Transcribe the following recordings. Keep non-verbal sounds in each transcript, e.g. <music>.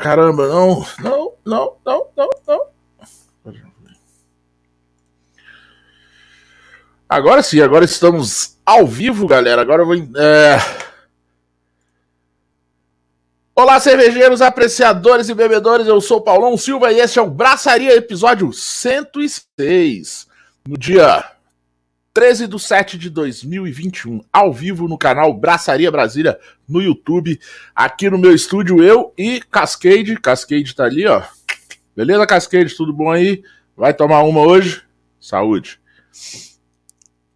Caramba, não, não, não, não, não, não. Agora sim, agora estamos ao vivo, galera. Agora eu vou. É... Olá, cervejeiros, apreciadores e bebedores. Eu sou Paulão Silva e este é o Braçaria, episódio 106. No dia 13 de 7 de 2021, ao vivo no canal Braçaria Brasília no YouTube. Aqui no meu estúdio, eu e Cascade. Cascade tá ali, ó. Beleza, Cascade? Tudo bom aí? Vai tomar uma hoje? Saúde.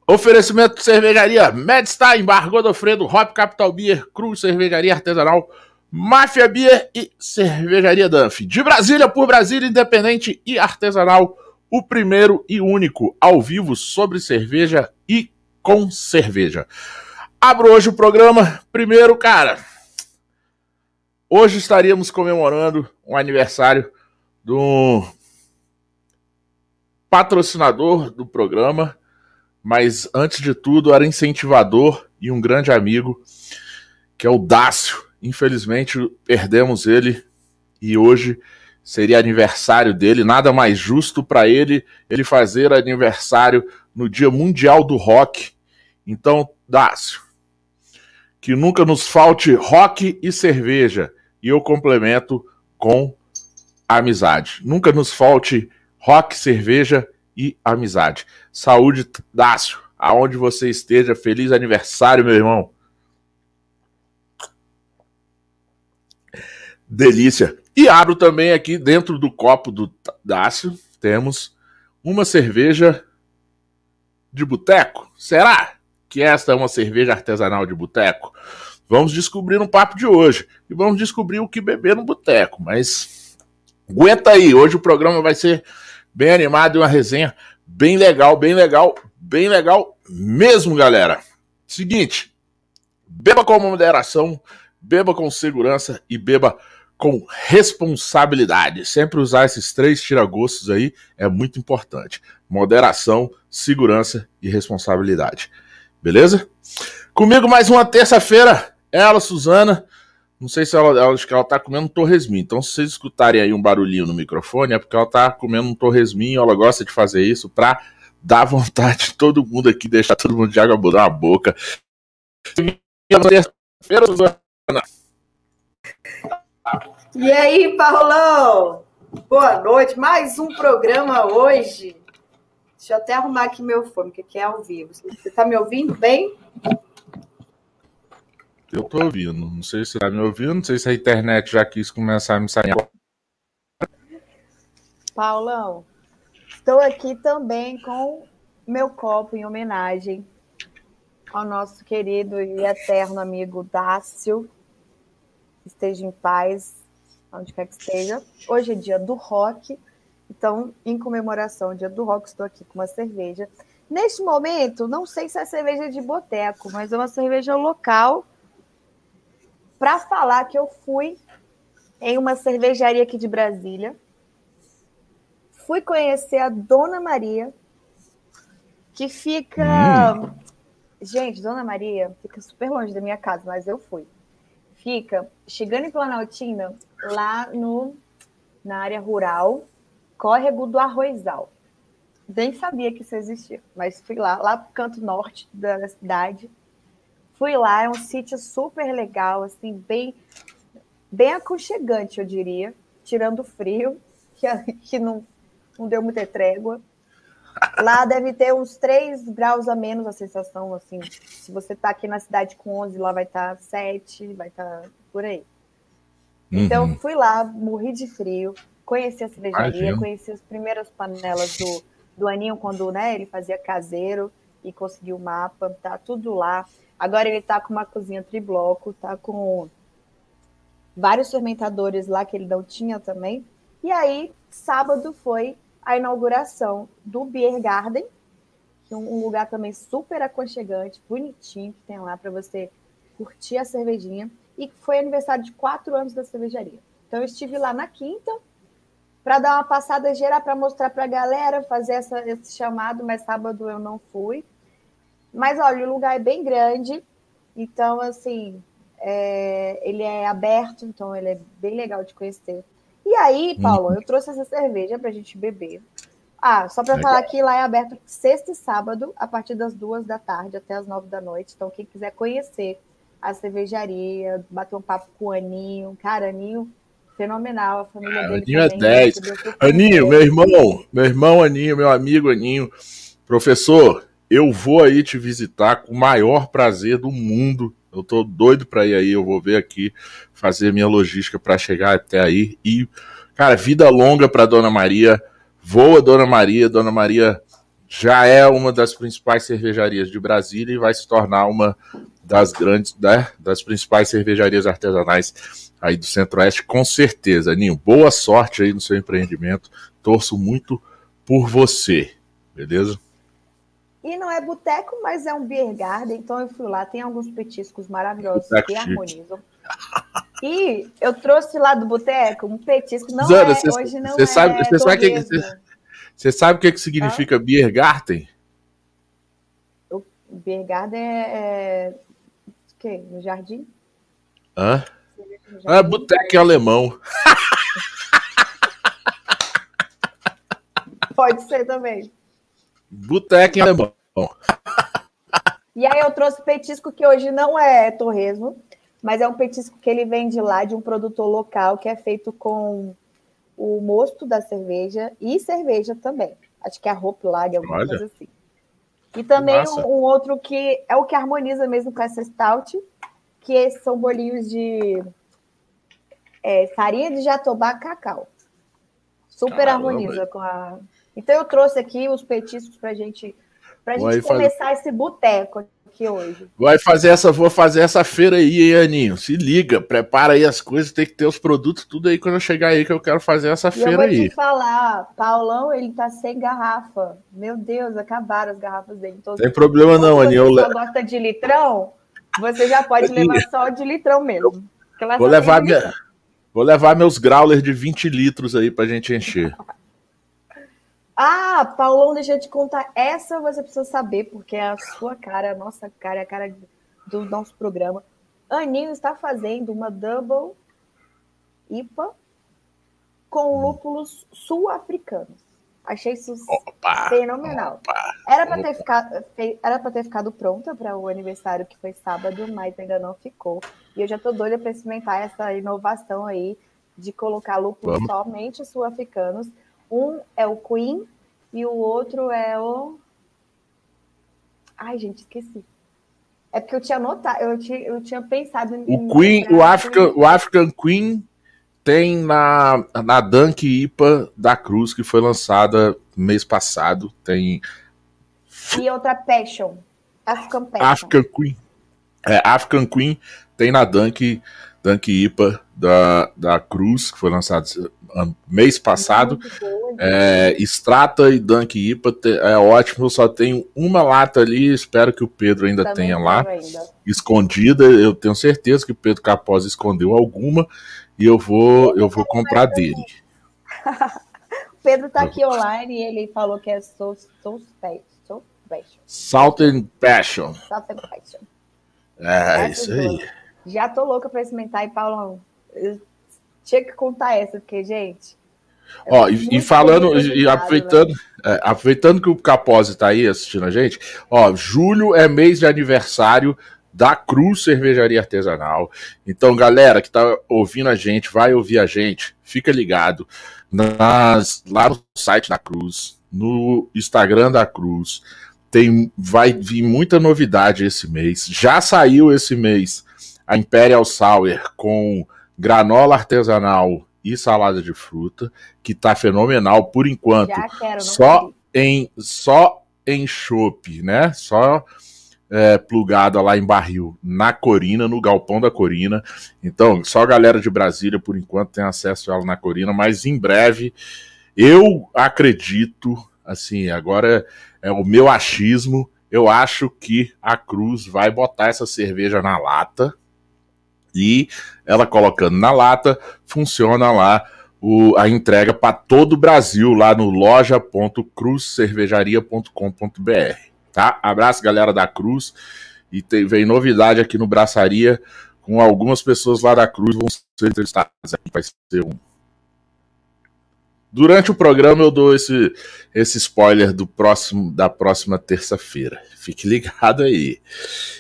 Oferecimento cervejaria Medstein, Bar Godofredo, Hop Capital Beer, Cruz Cervejaria Artesanal, Máfia Beer e Cervejaria Danf. De Brasília por Brasília, independente e artesanal, o primeiro e único ao vivo sobre cerveja e com cerveja. Abro hoje o programa. Primeiro, cara, hoje estaríamos comemorando um aniversário do patrocinador do programa mas antes de tudo era incentivador e um grande amigo, que é o Dácio. Infelizmente perdemos ele e hoje seria aniversário dele. Nada mais justo para ele ele fazer aniversário no Dia Mundial do Rock. Então, Dácio, que nunca nos falte rock e cerveja. E eu complemento com amizade. Nunca nos falte rock, cerveja e amizade. Saúde, Dácio, aonde você esteja. Feliz aniversário, meu irmão. Delícia. E abro também aqui dentro do copo do Dácio, temos uma cerveja de boteco. Será que esta é uma cerveja artesanal de boteco? Vamos descobrir no papo de hoje. E vamos descobrir o que beber no boteco. Mas aguenta aí, hoje o programa vai ser bem animado e uma resenha bem legal, bem legal, bem legal mesmo, galera. Seguinte, beba com moderação, beba com segurança e beba com responsabilidade. Sempre usar esses três tiragostos aí é muito importante. Moderação, segurança e responsabilidade. Beleza? Comigo mais uma terça-feira, ela, Suzana, não sei se ela, ela, acho que ela tá comendo um torresminho. Então, se vocês escutarem aí um barulhinho no microfone, é porque ela tá comendo um torresminho. Ela gosta de fazer isso pra dar vontade de todo mundo aqui, deixar todo mundo de água na boca. E aí, Paulão? Boa noite. Mais um programa hoje. Deixa eu até arrumar aqui meu fone, que aqui é ao vivo. Você tá me ouvindo bem? Eu tô ouvindo. Não sei se tá me ouvindo, não sei se a internet já quis começar a me sair. Paulão, estou aqui também com meu copo em homenagem ao nosso querido e eterno amigo Dácio. Esteja em paz, onde quer que esteja. Hoje é dia do rock, então, em comemoração ao dia do rock, estou aqui com uma cerveja. Neste momento, não sei se é cerveja de boteco, mas é uma cerveja local para falar que eu fui em uma cervejaria aqui de Brasília. Fui conhecer a Dona Maria, que fica. Hum. Gente, Dona Maria fica super longe da minha casa, mas eu fui. Fica chegando em Planaltina, lá no, na área rural, córrego do Arrozal. Nem sabia que isso existia, mas fui lá, lá pro canto norte da cidade. Fui lá, é um sítio super legal, assim, bem, bem aconchegante, eu diria, tirando o frio, <laughs> que, que não, não deu muita trégua. Lá deve ter uns 3 graus a menos a sensação, assim. Se você está aqui na cidade com 11, lá vai estar tá 7, vai estar tá por aí. Então, uhum. fui lá, morri de frio, conheci a cervejaria, conheci as primeiras panelas do, do Aninho, quando né, ele fazia caseiro e conseguiu o mapa, tá tudo lá. Agora ele está com uma cozinha tribloco, tá com vários fermentadores lá que ele não tinha também. E aí, sábado foi a inauguração do Beer Garden, que é um lugar também super aconchegante, bonitinho, que tem lá para você curtir a cervejinha. E foi aniversário de quatro anos da cervejaria. Então, eu estive lá na quinta para dar uma passada geral, para mostrar para a galera, fazer essa, esse chamado, mas sábado eu não fui. Mas olha, o lugar é bem grande, então assim, É, ele é aberto, então ele é bem legal de conhecer. E aí, Paulo, hum. eu trouxe essa cerveja para a gente beber. Ah, só para falar que lá é aberto sexta e sábado, a partir das duas da tarde até as nove da noite. Então, quem quiser conhecer a cervejaria, bater um papo com o Aninho, cara, Aninho, fenomenal, a família é, dele. Aninho é 10. Aninho, meu irmão, meu irmão Aninho, meu amigo Aninho, professor, eu vou aí te visitar com o maior prazer do mundo eu tô doido para ir aí, eu vou ver aqui, fazer minha logística para chegar até aí. E, cara, vida longa para Dona Maria. Voa Dona Maria. Dona Maria já é uma das principais cervejarias de Brasília e vai se tornar uma das grandes, né, das principais cervejarias artesanais aí do Centro-Oeste, com certeza. Ninho, boa sorte aí no seu empreendimento. Torço muito por você, beleza? E não é boteco, mas é um beer garden, então eu fui lá, tem alguns petiscos maravilhosos boteco que harmonizam. E eu trouxe lá do boteco um petisco, não Zana, é, cê, hoje não cê é sabe, você sabe que, você sabe o que, que significa ah? beer garden? O beer garden é, é o quê? No jardim? Hã? Ah, boteco alemão. Pode ser também. Boteco em alemão. <laughs> E aí eu trouxe petisco que hoje não é torresmo, mas é um petisco que ele vem de lá, de um produtor local, que é feito com o mosto da cerveja e cerveja também. Acho que é a Hope Lager, alguma Olha. coisa assim. E também um, um, outro que é o que harmoniza mesmo com essa stout, que são bolinhos de é, farinha de jatobá cacau. Super Caramba. harmoniza com a então eu trouxe aqui os petiscos para gente, a gente começar esse boteco aqui hoje. Vai fazer essa, vou fazer essa feira aí, hein, Aninho? Se liga, prepara aí as coisas, tem que ter os produtos tudo aí quando eu chegar aí que eu quero fazer essa e feira eu vou aí. te falar, Paulão, ele tá sem garrafa. Meu Deus, acabaram as garrafas dele. Então, tem problema não, Aninho. Se você gosta de litrão, você já pode levar só de litrão mesmo. Vou levar, minha, vou levar meus growlers de 20 litros aí pra gente encher. Ah, Paulão, deixa eu te contar. Essa você precisa saber, porque é a sua cara, a nossa cara, a cara do nosso programa. Aninho está fazendo uma double IPA com lúpulos sul-africanos. Achei isso opa, fenomenal. Opa, era para ter ficado, era ter ficado pronta para o aniversário que foi sábado, mas ainda não ficou. E eu já tô doida para experimentar essa inovação aí de colocar lúpulos Vamos. somente sul-africanos um é o Queen e o outro é o. Ai, gente, esqueci. É porque eu tinha notado, eu tinha, eu tinha pensado em. O Queen, o African, o African Queen tem na, na Dunk IPA da Cruz, que foi lançada mês passado. Tem. E outra Passion. African Passion. African Queen. É, African Queen tem na Dunk, Dunk IPA da, da Cruz, que foi lançada mês passado. É, Strata e Dunk IPA é ótimo, só tenho uma lata ali, espero que o Pedro ainda Também tenha lá, ainda. escondida. Eu tenho certeza que o Pedro Capós escondeu alguma e eu vou, eu vou comprar dele. <laughs> o Pedro tá aqui online e ele falou que é Soul, Soul, Soul Passion. Southern Passion. Southern Passion. É, isso aí. Já tô louca pra experimentar e Paulão, eu tinha que contar essa, porque, gente. É ó, e, e, falando, e aproveitando, né? é, aproveitando que o Capozzi tá aí assistindo a gente, ó, julho é mês de aniversário da Cruz Cervejaria Artesanal. Então, galera que tá ouvindo a gente, vai ouvir a gente, fica ligado nas, lá no site da Cruz, no Instagram da Cruz. Tem, vai vir muita novidade esse mês. Já saiu esse mês a Imperial Sour com granola artesanal e salada de fruta, que tá fenomenal por enquanto. Quero, só em só em chope, né? Só é, plugada lá em barril na Corina, no galpão da Corina. Então, só a galera de Brasília por enquanto tem acesso a ela na Corina, mas em breve eu acredito, assim, agora é o meu achismo, eu acho que a Cruz vai botar essa cerveja na lata, e ela colocando na lata, funciona lá o, a entrega para todo o Brasil, lá no loja.cruzcervejaria.com.br. Tá? Abraço, galera da Cruz. E tem, vem novidade aqui no Braçaria com algumas pessoas lá da Cruz vão ser entrevistadas. Vai ser um. Durante o programa eu dou esse, esse spoiler do próximo da próxima terça-feira. Fique ligado aí.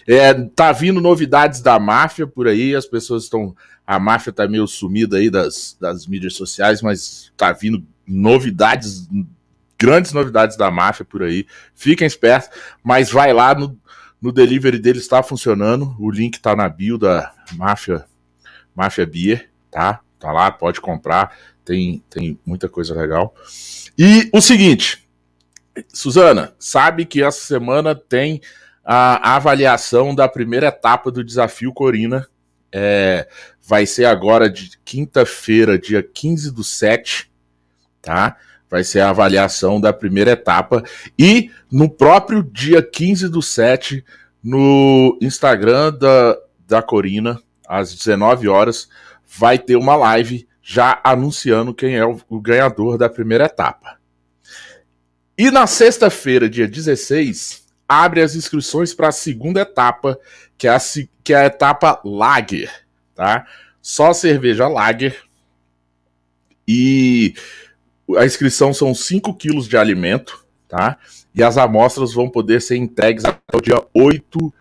É, tá vindo novidades da máfia por aí, as pessoas estão. A máfia tá meio sumida aí das, das mídias sociais, mas tá vindo novidades, grandes novidades da máfia por aí. Fiquem espertos, mas vai lá no, no delivery dele está funcionando. O link tá na bio da Máfia Máfia Beer, tá? Tá lá, pode comprar. Tem, tem muita coisa legal. E o seguinte, Suzana, sabe que essa semana tem a avaliação da primeira etapa do desafio Corina. É, vai ser agora de quinta-feira, dia 15 do 7, tá? Vai ser a avaliação da primeira etapa. E no próprio dia 15 do 7, no Instagram da, da Corina, às 19 horas, vai ter uma live já anunciando quem é o, ganhador da primeira etapa. E na sexta-feira, dia 16, abre as inscrições para a segunda etapa, que é a, que é a etapa Lager, tá? Só cerveja Lager. E a inscrição são 5 quilos de alimento, tá? E as amostras vão poder ser entregues até o dia 8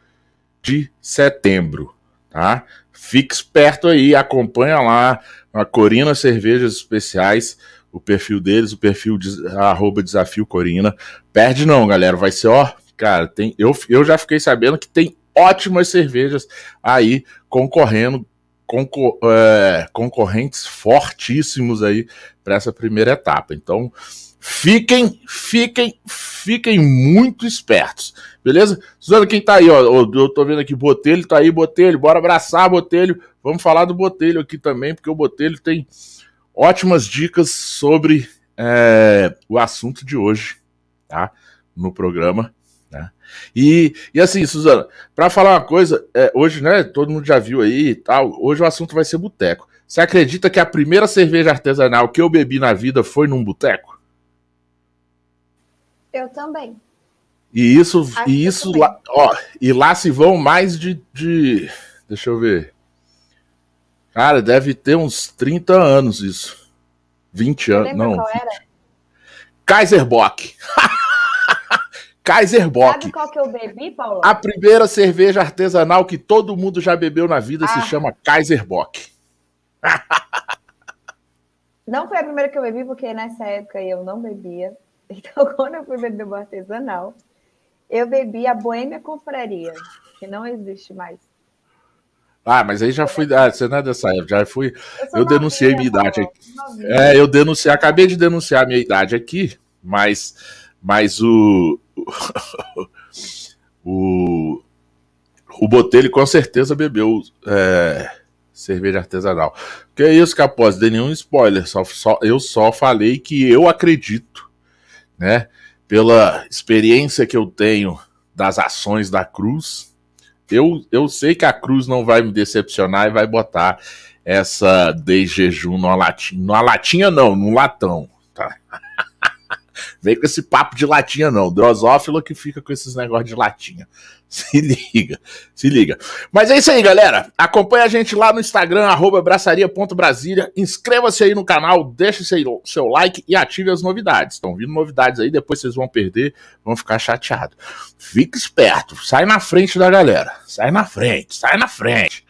de setembro, tá? Fique esperto aí, acompanha lá a Corina Cervejas Especiais, o perfil deles, o perfil de, arroba Desafio Corina. Perde não, galera, vai ser, ó, cara, tem, eu, eu já fiquei sabendo que tem ótimas cervejas aí concorrendo concor é, concorrentes fortíssimos aí para essa primeira etapa. Então, fiquem, fiquem, fiquem muito espertos, beleza? Suzana, quem tá aí, ó, eu tô vendo aqui, Botelho tá aí, Botelho, bora abraçar Botelho, vamos falar do Botelho aqui também, porque o Botelho tem ótimas dicas sobre é, o assunto de hoje, tá? No programa. Né? E, e assim, Suzana, para falar uma coisa, é, hoje, né, todo mundo já viu aí e tal, hoje o assunto vai ser boteco. Você acredita que a primeira cerveja artesanal que eu bebi na vida foi num boteco? Eu também. E isso, Acho e isso lá, ó, e lá se vão mais de, de. Deixa eu ver. Cara, deve ter uns 30 anos isso. 20 anos. Não. Qual era? Kaiser Bock. <laughs> Kaiser Bock. Sabe qual que eu bebi, Paulo? A primeira cerveja artesanal que todo mundo já bebeu na vida ah. se chama Kaiser Bock. <laughs> não foi a primeira que eu bebi, porque nessa época eu não bebia. <laughs> Então, quando eu fui beber o artesanal, eu bebi a Boêmia Confraria, que não existe mais. Ah, mas aí já fui. Ah, você não é dessa época, já fui. Eu, eu denunciei minha idade aqui. É, eu denunciei, acabei de denunciar minha idade aqui, mas, mas o. <laughs> o. O Botelho com certeza bebeu é, cerveja artesanal. Que é isso, Capós? Dei nenhum spoiler. Só, só, eu só falei que eu acredito, né? Pela experiência que eu tenho das ações da Cruz, eu, eu sei que a Cruz não vai me decepcionar e vai botar essa de jejum numa latinha. Numa latinha não, num latão. Tá? <laughs> Vem com esse papo de latinha, não. Drosófilo que fica com esses negócios de latinha. <laughs> Se liga, se liga. Mas é isso aí, galera. Acompanha a gente lá no Instagram, braçaria.brasília. Inscreva-se aí no canal, deixe seu, seu like e ative as novidades. Estão vindo novidades aí, depois vocês vão perder, vão ficar chateados. Fique esperto, sai na frente da galera. Sai na frente, sai na frente.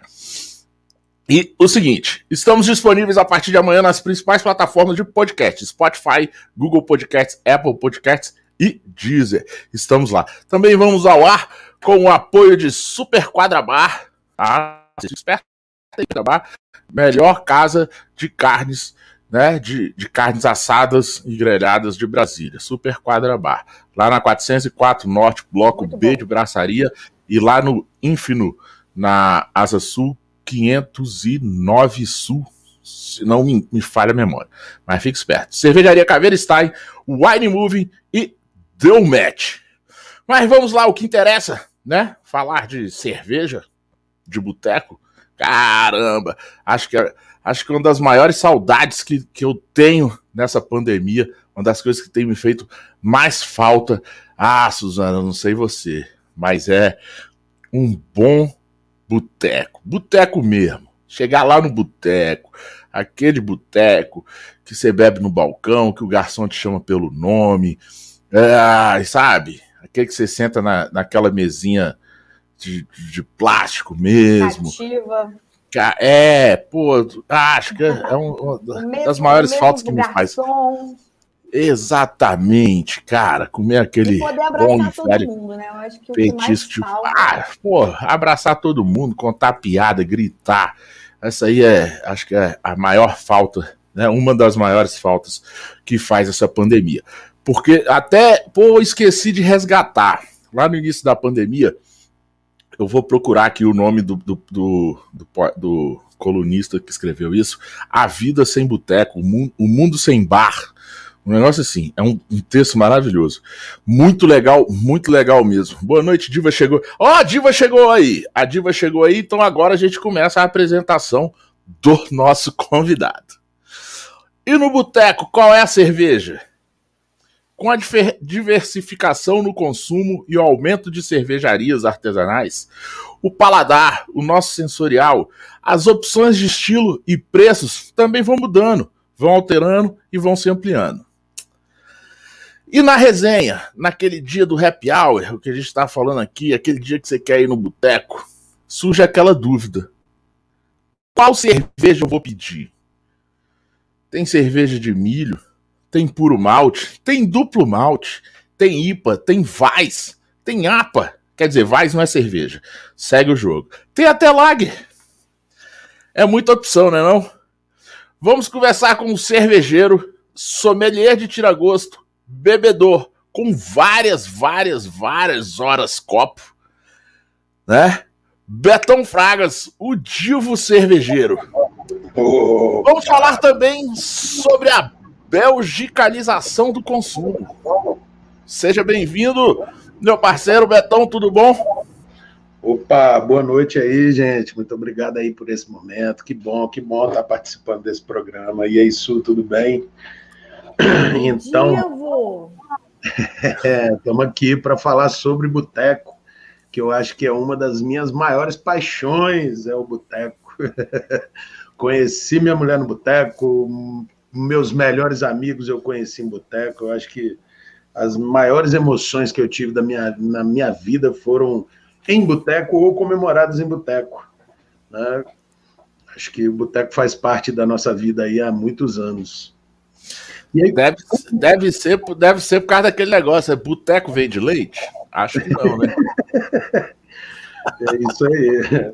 E o seguinte, estamos disponíveis a partir de amanhã nas principais plataformas de podcast: Spotify, Google Podcasts, Apple Podcasts e Deezer. Estamos lá. Também vamos ao ar com o apoio de Super Quadra Bar, tá? Esperto Bar, melhor casa de carnes, né? De, de carnes assadas e grelhadas de Brasília. Super Quadra Bar. Lá na 404 Norte, Bloco Muito B bom. de Braçaria, e lá no Infino, na Asa Sul, 509 Sul, se não me, me falha a memória. Mas fique esperto. Cervejaria Caveira Stein, Wine Moving e Deu Match. Mas vamos lá, o que interessa, né? Falar de cerveja, de boteco. Caramba, acho que, acho que uma das maiores saudades que, que eu tenho nessa pandemia, uma das coisas que tem me feito mais falta. Ah, Suzana, não sei você, mas é um bom boteco, boteco mesmo. Chegar lá no boteco, aquele boteco que você bebe no balcão, que o garçom te chama pelo nome, é, sabe? Aquele que você senta na, naquela mesinha de, de plástico mesmo. Cativa. É, pô, acho que é uma das maiores faltas que me faz. Exatamente, cara. Comer aquele. E poder abraçar todo mundo, né? Eu acho que o petisco, que mais tipo, ah, pô, abraçar todo mundo, contar piada, gritar. Essa aí é, acho que é a maior falta, né? Uma das maiores faltas que faz essa pandemia. Porque até, pô, esqueci de resgatar. Lá no início da pandemia, eu vou procurar aqui o nome do, do, do, do, do colunista que escreveu isso. A Vida Sem Boteco, o mundo Sem Bar um negócio assim, é um, um, texto maravilhoso. Muito legal, muito legal mesmo. Boa noite, Diva chegou. Ó, oh, a Diva chegou aí. A Diva chegou aí, então agora a gente começa a apresentação do nosso <laughs> convidado. E no boteco, qual é a cerveja? Com a diversificação no consumo e o aumento de cervejarias artesanais, o paladar, o nosso sensorial, as opções de estilo e preços também vão mudando, vão alterando e vão se ampliando. E na resenha, naquele dia do happy hour, o que a gente está falando aqui, aquele dia que você quer ir no boteco, surge aquela dúvida: qual cerveja eu vou pedir? Tem cerveja de milho, tem puro malte, tem duplo malte, tem IPA, tem Vais, tem APA. Quer dizer, Vais não é cerveja. Segue o jogo. Tem até Lager. É muita opção, né não? Vamos conversar com um cervejeiro, sommelier de tira-gosto, bebedor com várias, várias, várias horas copo, né? Betão Fragas, o divo cervejeiro. Oh, Vamos falar também sobre a belgicalização do consumo. Seja bem-vindo, meu parceiro Betão, tudo bom? Opa, boa noite aí, gente. Muito obrigado aí por esse momento. Que bom, que bom estar participando desse programa. E aí, Su, tudo bem? Então, estamos <laughs> é, aqui para falar sobre boteco, que eu acho que é uma das minhas maiores paixões, é o boteco. <laughs> conheci minha mulher no boteco, meus melhores amigos eu conheci em boteco. Eu acho que as maiores emoções que eu tive da minha, na minha vida foram em boteco ou comemoradas em boteco. Né? Acho que o boteco faz parte da nossa vida aí há muitos anos. Aí, deve, deve, ser, deve ser por causa daquele negócio, é boteco vende leite? Acho que não, né? <laughs> é isso aí.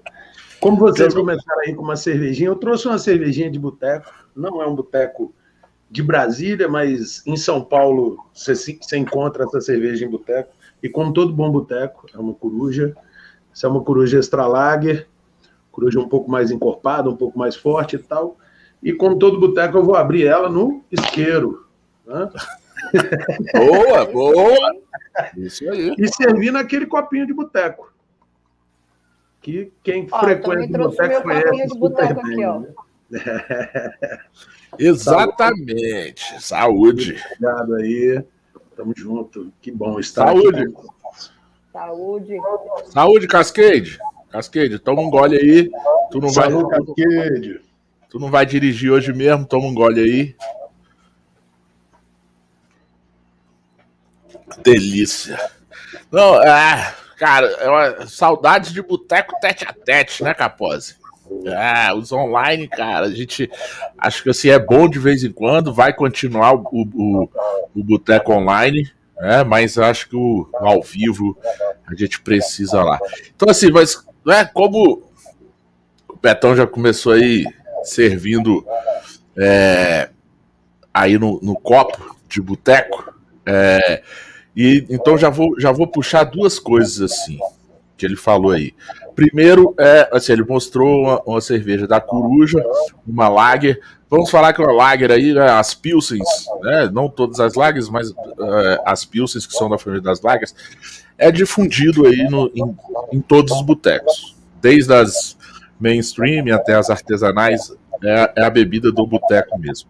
Como vocês começaram aí com uma cervejinha, eu trouxe uma cervejinha de boteco. Não é um boteco de Brasília, mas em São Paulo você, você encontra essa cerveja em boteco. E como todo bom boteco, é uma coruja. Essa é uma coruja extra lager, coruja um pouco mais encorpada, um pouco mais forte e tal. E como todo boteco, eu vou abrir ela no isqueiro. Né? Boa, boa! Isso aí. E servir naquele copinho de boteco. Que quem ó, frequenta o boteco conhece. De boteco aqui, ó. Né? <laughs> Exatamente. Saúde. Obrigado aí. Tamo junto. Que bom estar Saúde. aqui. Saúde. Saúde, Cascade. Cascade, toma um gole aí. Tu não Saúde, vai. Cascade. Tu não vai dirigir hoje mesmo, toma um gole aí. Delícia. Não, é, cara, é uma, saudades de boteco tete a tete, né, Capose? É, os online, cara, a gente acho que assim é bom de vez em quando, vai continuar o, o, o boteco online, né? Mas acho que o ao vivo a gente precisa lá. Então, assim, mas né, como o Betão já começou aí servindo é, aí no, no, copo de boteco. É, e então já vou, já vou puxar duas coisas assim que ele falou aí. Primeiro, é, assim, ele mostrou uma, uma, cerveja da Coruja, uma Lager. Vamos falar que uma Lager aí, né, as Pilsens, né, não todas as Lagers, mas uh, as Pilsens que são da família das Lagers, é difundido aí no, em, em todos os botecos. Desde as mainstream até as artesanais, é, é a bebida do boteco mesmo.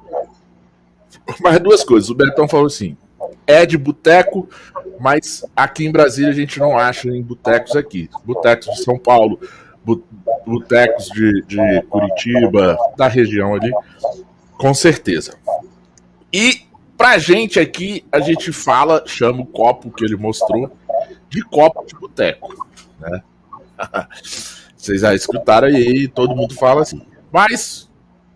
Mas duas coisas, o Betão falou assim, é de boteco, mas aqui em Brasília a gente não acha em botecos aqui. Botecos de São Paulo, botecos de, de Curitiba, da região ali, com certeza. E pra gente aqui, a gente fala, chama o copo que ele mostrou de copo de boteco, né? <laughs> Vocês já escutaram aí, todo mundo fala assim. Mas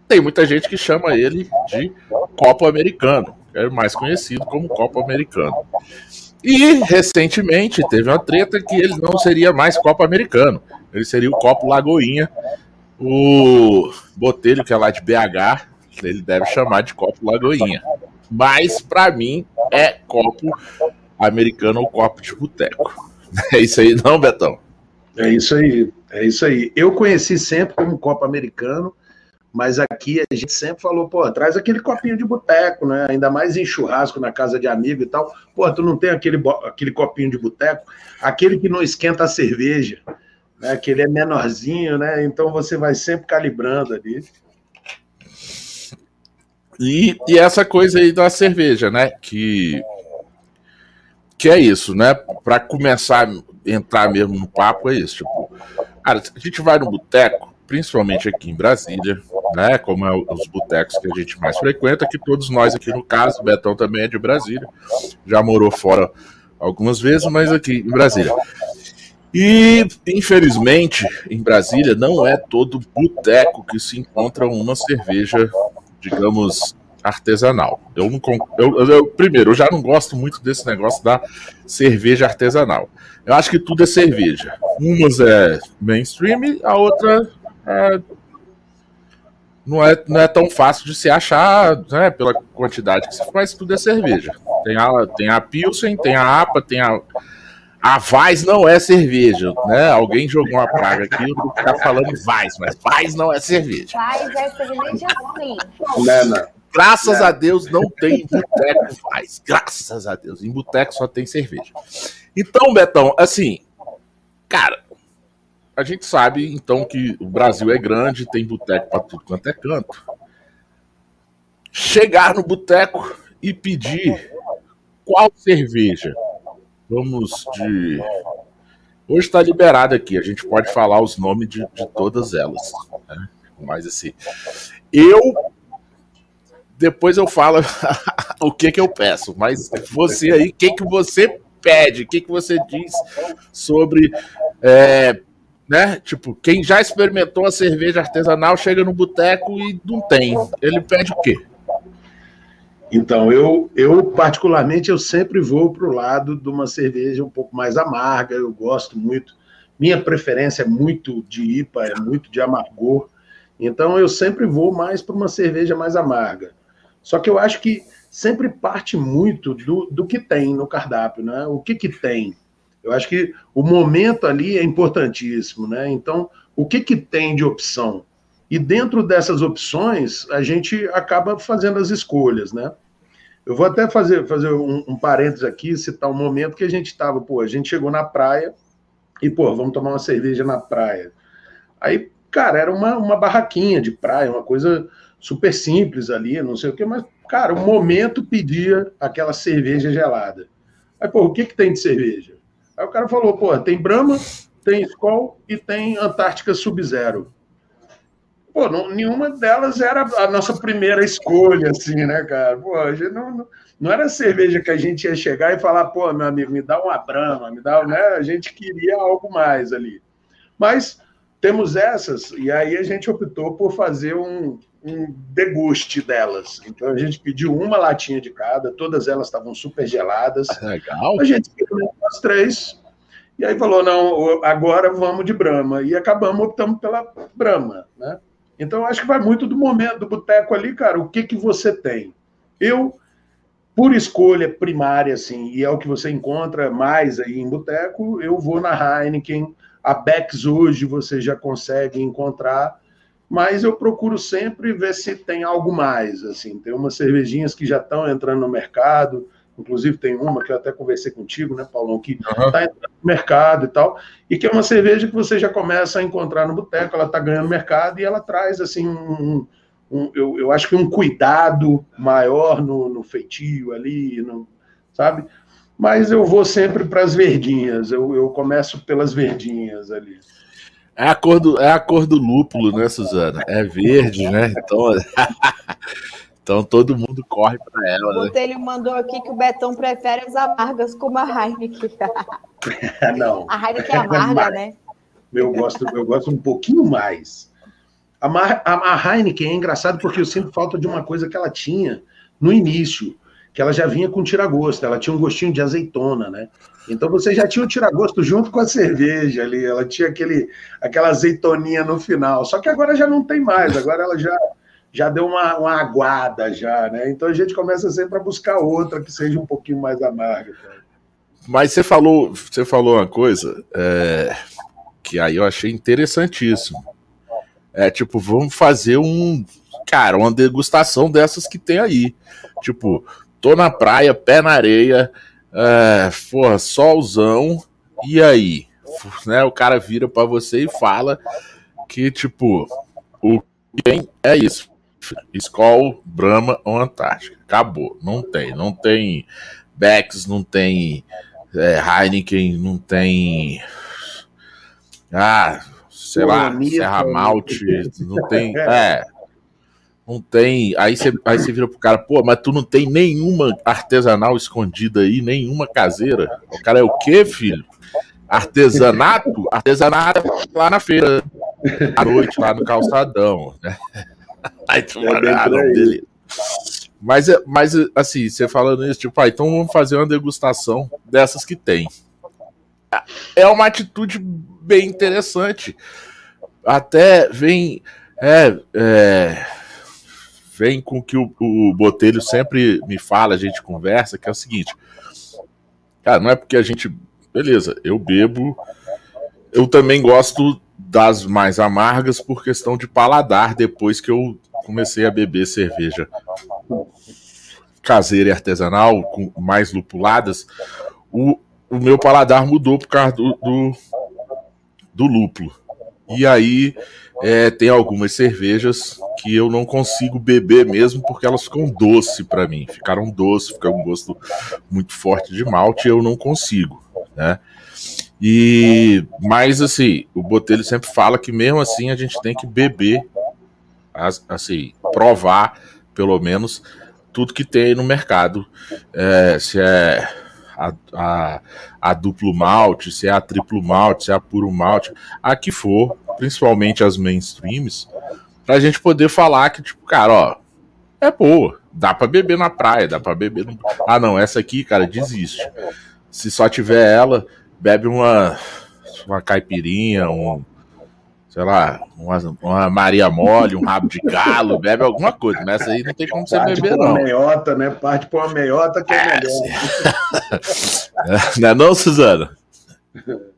tem muita gente que chama ele de copo americano, é mais conhecido como copo americano. E recentemente teve uma treta que ele não seria mais copo americano, ele seria o copo Lagoinha. O Botelho, que é lá de BH, ele deve chamar de copo Lagoinha. Mas para mim é copo americano ou copo de boteco. <laughs> É isso aí, não, Betão? É isso aí, é isso aí. Eu conheci sempre como copo americano, mas aqui a gente sempre falou, pô, traz aquele copinho de boteco, né? Ainda mais em churrasco na casa de amigo e tal. Pô, tu não tem aquele, aquele copinho de boteco? Aquele que não esquenta a cerveja, né? Que ele é menorzinho, né? Então você vai sempre calibrando ali. E, e essa coisa aí da cerveja, né? Que, que é isso, né? Para começar a entrar mesmo no papo, é isso. Tipo, cara, a gente vai no boteco, principalmente aqui em Brasília, né? Como é os botecos que a gente mais frequenta, que todos nós aqui no caso, o Betão também é de Brasília, já morou fora algumas vezes, mas aqui em Brasília. E, infelizmente, em Brasília não é todo boteco que se encontra uma cerveja, digamos, artesanal. Eu não eu, eu, primeiro, eu já não gosto muito desse negócio da cerveja artesanal. Eu acho que tudo é cerveja. Umas é mainstream, a outra é não é, não é tão fácil de se achar, né, pela quantidade que se faz, tudo é cerveja. Tem a, tem a Pilsen, tem a APA, tem a. A Vaz não é cerveja, né? Alguém jogou uma praga aqui, eu vou ficar falando Vaz, mas Vaz não é cerveja. Vaz é cerveja sim. Não. Graças a Deus não tem boteco Vaz. Graças a Deus. Em boteco só tem cerveja. Então, Betão, assim, cara, a gente sabe então que o Brasil é grande, tem boteco para tudo quanto é canto. Chegar no boteco e pedir qual cerveja? Vamos de. Hoje está liberado aqui, a gente pode falar os nomes de, de todas elas. Né? Mas assim, eu. Depois eu falo <laughs> o que que eu peço, mas você aí, o que que você pede? O que que você diz sobre é, né? Tipo, quem já experimentou a cerveja artesanal chega no boteco e não tem. Ele pede o quê? Então, eu, eu particularmente, eu sempre vou para o lado de uma cerveja um pouco mais amarga, eu gosto muito. Minha preferência é muito de IPA, é muito de amargor. Então, eu sempre vou mais para uma cerveja mais amarga. Só que eu acho que sempre parte muito do, do que tem no cardápio, né? O que, que tem? Eu acho que o momento ali é importantíssimo, né? Então, o que, que tem de opção? E dentro dessas opções, a gente acaba fazendo as escolhas, né? Eu vou até fazer, fazer um, um parênteses aqui, citar um momento que a gente estava, pô, a gente chegou na praia e, pô, vamos tomar uma cerveja na praia. Aí, cara, era uma, uma barraquinha de praia, uma coisa super simples ali, não sei o quê, mas, cara, o momento pedia aquela cerveja gelada. Aí, pô, o que, que tem de cerveja? Aí o cara falou, pô, tem Brahma, tem Skol e tem Antártica Sub-Zero. Pô, não, nenhuma delas era a nossa primeira escolha, assim, né, cara? Pô, a gente não, não era cerveja que a gente ia chegar e falar, pô, meu amigo, me dá uma Brahma, me dá, né? A gente queria algo mais ali. Mas temos essas, e aí a gente optou por fazer um, um deguste delas. Então a gente pediu uma latinha de cada, todas elas estavam super geladas. Legal. A gente experimentou as três, e aí falou: não, agora vamos de Brahma. E acabamos optando pela Brahma, né? Então acho que vai muito do momento do boteco ali, cara. O que, que você tem? Eu, por escolha primária, assim, e é o que você encontra mais aí em boteco, eu vou na Heineken. A Becks hoje você já consegue encontrar mas eu procuro sempre ver se tem algo mais, assim, tem umas cervejinhas que já estão entrando no mercado, inclusive tem uma que eu até conversei contigo, né, Paulão, que está uhum. entrando no mercado e tal, e que é uma cerveja que você já começa a encontrar no boteco, ela está ganhando mercado e ela traz, assim, um, um eu, eu, acho que um cuidado maior no, no feitio ali, no, sabe? Mas eu vou sempre para as verdinhas, eu, eu começo pelas verdinhas ali. É a cor do, é a cor do lúpulo, né, Suzana? É verde, né? Então, <laughs> então todo mundo corre para ela. O Botelho né? mandou aqui que o Betão prefere as amargas como a Heineken. <laughs> Não. A Heineken é amarga, né? Eu gosto, eu gosto um pouquinho mais. A, a, a Heineken é engraçado porque eu sinto falta de uma coisa que ela tinha no início, que ela já vinha com tiragosto, ela tinha um gostinho de azeitona, né? Então você já tinha o tiragosto junto com a cerveja ali, ela tinha aquele, aquela azeitoninha no final. Só que agora já não tem mais, agora ela já, já deu uma, uma aguada já, né? Então a gente começa sempre a buscar outra que seja um pouquinho mais amarga. Mas você falou, você falou uma coisa é, que aí eu achei interessantíssimo. É tipo, vamos fazer um, cara, uma degustação dessas que tem aí. Tipo, tô na praia, pé na areia, é, porra, solzão, e aí? Né, o cara vira para você e fala que, tipo, o que tem é isso. Skol, Brahma ou Antártica. Acabou. Não tem. Não tem Becks, não tem é, Heineken, não tem. Ah, sei lá, Serra Malte, não tem. É, não tem. Aí você aí você vira pro cara, pô, mas tu não tem nenhuma artesanal escondida aí, nenhuma caseira. O cara é o quê, filho? Artesanato? Artesanato é lá na feira, à noite, lá no calçadão. Né? <laughs> Aí tu é dele. Mas, mas, assim, você falando isso, tipo, ah, então vamos fazer uma degustação dessas que tem. É uma atitude bem interessante. Até vem. É, é, vem com que o, o Botelho sempre me fala, a gente conversa, que é o seguinte. Cara, não é porque a gente. Beleza, eu bebo. Eu também gosto das mais amargas por questão de paladar, depois que eu comecei a beber cerveja caseira e artesanal, com mais lupuladas, o, o meu paladar mudou por causa do, do, do lúpulo. E aí é, tem algumas cervejas que eu não consigo beber mesmo porque elas ficam doce para mim. Ficaram doce, fica um gosto muito forte de malte e eu não consigo, né? E mas assim, o Botelho sempre fala que mesmo assim a gente tem que beber, assim, provar pelo menos tudo que tem no mercado, é, se é a, a, a, duplo malte, se é a triplo malte, se é a puro malte, a que for, principalmente as mainstreams, pra gente poder falar que, tipo, cara, ó, é boa, dá pra beber na praia, dá pra beber no... Ah, não, essa aqui, cara, desiste. Se só tiver ela, bebe uma, uma caipirinha, um, sei lá, uma, uma Maria Mole, um rabo de galo, bebe alguma coisa, mas essa aí não tem como você Parte beber, não. Uma meiota, né? Parte por uma meiota que é, é melhor. <laughs> não é não, Suzana? <laughs>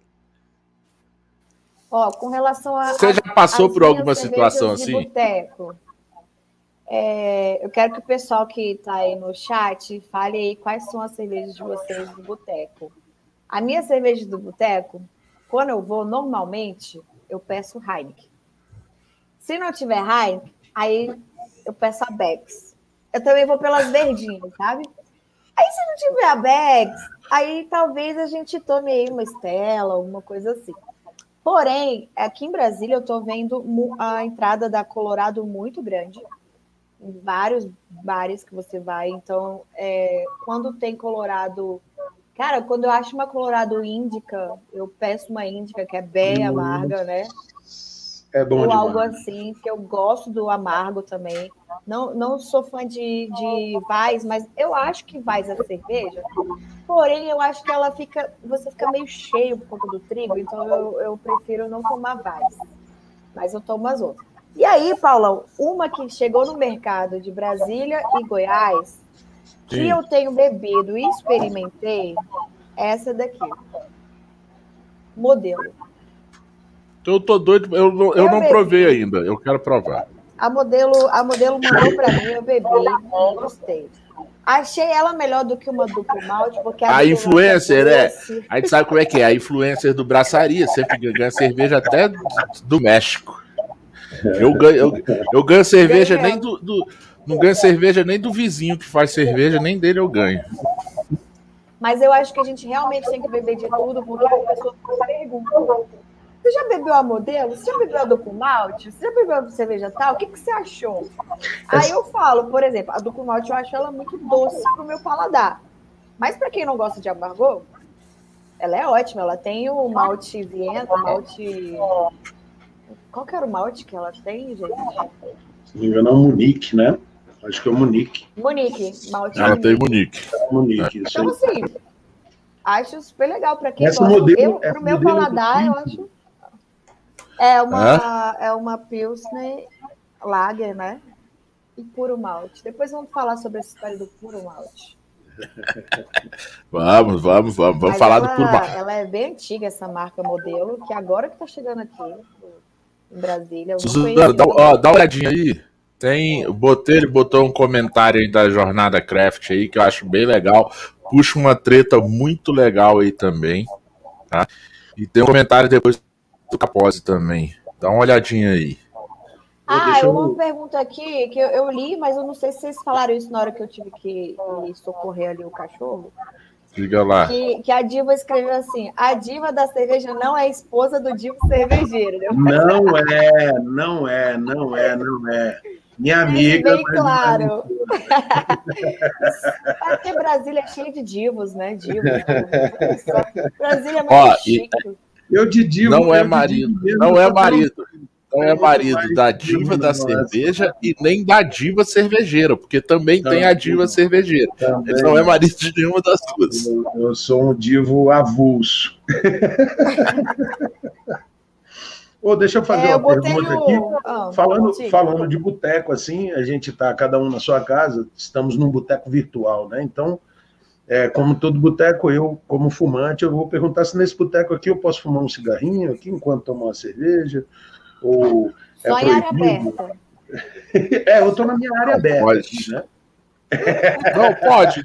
Ó, com relação a. Você já passou por alguma situação assim? É, eu quero que o pessoal que está aí no chat fale aí quais são as cervejas de vocês do boteco. A minha cerveja do boteco, quando eu vou normalmente, eu peço Heineken. Se não tiver Heineken, aí eu peço a Bex. Eu também vou pelas verdinhas, sabe? Aí se não tiver a Bex, aí talvez a gente tome aí uma Estela, alguma coisa assim. Porém, aqui em Brasília eu estou vendo a entrada da Colorado muito grande. Em vários bares que você vai. Então, é, quando tem Colorado Cara, quando eu acho uma Colorado Índica, eu peço uma Índica que é bem amarga, né? É bom Ou demais. algo assim, que eu gosto do amargo também. Não, não sou fã de, de Vais, mas eu acho que Vais é cerveja. Porém, eu acho que ela fica. Você fica meio cheio por conta do trigo, então eu, eu prefiro não tomar Vais. Mas eu tomo as outras. E aí, Paulão, uma que chegou no mercado de Brasília e Goiás, que Sim. eu tenho bebido e experimentei, essa daqui. Modelo. Eu tô doido, eu, eu, eu não bebi. provei ainda, eu quero provar. A modelo, a modelo mandou para mim, eu bebi, gostei. Achei ela melhor do que uma duplo malte, porque a, a influencer, é. A gente sabe como é que é, a influencer do braçaria, sempre ganha cerveja até do México. Eu ganho, eu, eu ganho cerveja nem do, do não ganho cerveja nem do vizinho que faz cerveja, nem dele eu ganho. Mas eu acho que a gente realmente tem que beber de tudo, porque as pessoas perguntam. Você já bebeu a modelo? Você já bebeu a Duco Malte? Você já bebeu a cerveja tal? O que, que você achou? Aí eu falo, por exemplo, a Duco Malte eu acho ela muito doce pro meu paladar. Mas para quem não gosta de amargor, ela é ótima. Ela tem o malte viento, malte. Qual que era o malte que ela tem, gente? Se não me engano, é o Munique, né? Acho que é o Munique. Munique, malte. Ela tem Munique. É o Munique, Então, assim, acho super legal para quem Essa gosta. modelo- eu, essa pro meu paladar, eu acho. É uma, é uma Pilsner Lager, né? E puro malte. Depois vamos falar sobre essa história do puro malte. <laughs> Vamos, vamos, vamos. Vamos Mas falar ela, do Puro Malte. Ela é bem antiga, essa marca modelo, que agora que tá chegando aqui em Brasília. Suzana, dá, ó, dá uma olhadinha aí. Tem, botei, ele botou um comentário aí da Jornada Craft aí, que eu acho bem legal. Puxa uma treta muito legal aí também. Tá? E tem um comentário depois do Capose também. Dá uma olhadinha aí. Ah, eu- uma pergunta aqui que eu, eu li, mas eu não sei se vocês falaram isso na hora que eu tive que, socorrer ali o cachorro. Diga lá. Que, que a diva escreveu assim: a diva da cerveja não é esposa do divo cervejeiro. né? Não é, não é, não é, não é. Minha amiga. bem é claro. Até <laughs> Brasília é cheio de divos, né? <laughs> Divos. Brasília é muito Ó, e- chique. Eu de divo. Não é de marido. Não é marido. Não é marido da diva da cerveja e nem da diva cervejeira, porque também tem a diva cervejeira. Ele não é marido de nenhuma das duas. Eu, sou um divo avulso. <laughs> Ô, deixa eu fazer É, eu uma pergunta aqui. no. Ah, Falando, falando de boteco, assim, a gente está cada um na sua casa, estamos num boteco virtual, né? Então, é, como todo boteco, eu, como fumante, eu vou perguntar se nesse boteco aqui eu posso fumar um cigarrinho aqui enquanto tomar uma cerveja, ou é Só em área proibido? aberta. <laughs> É, eu estou na minha área aberta, Pode. né? <laughs> Não, pode.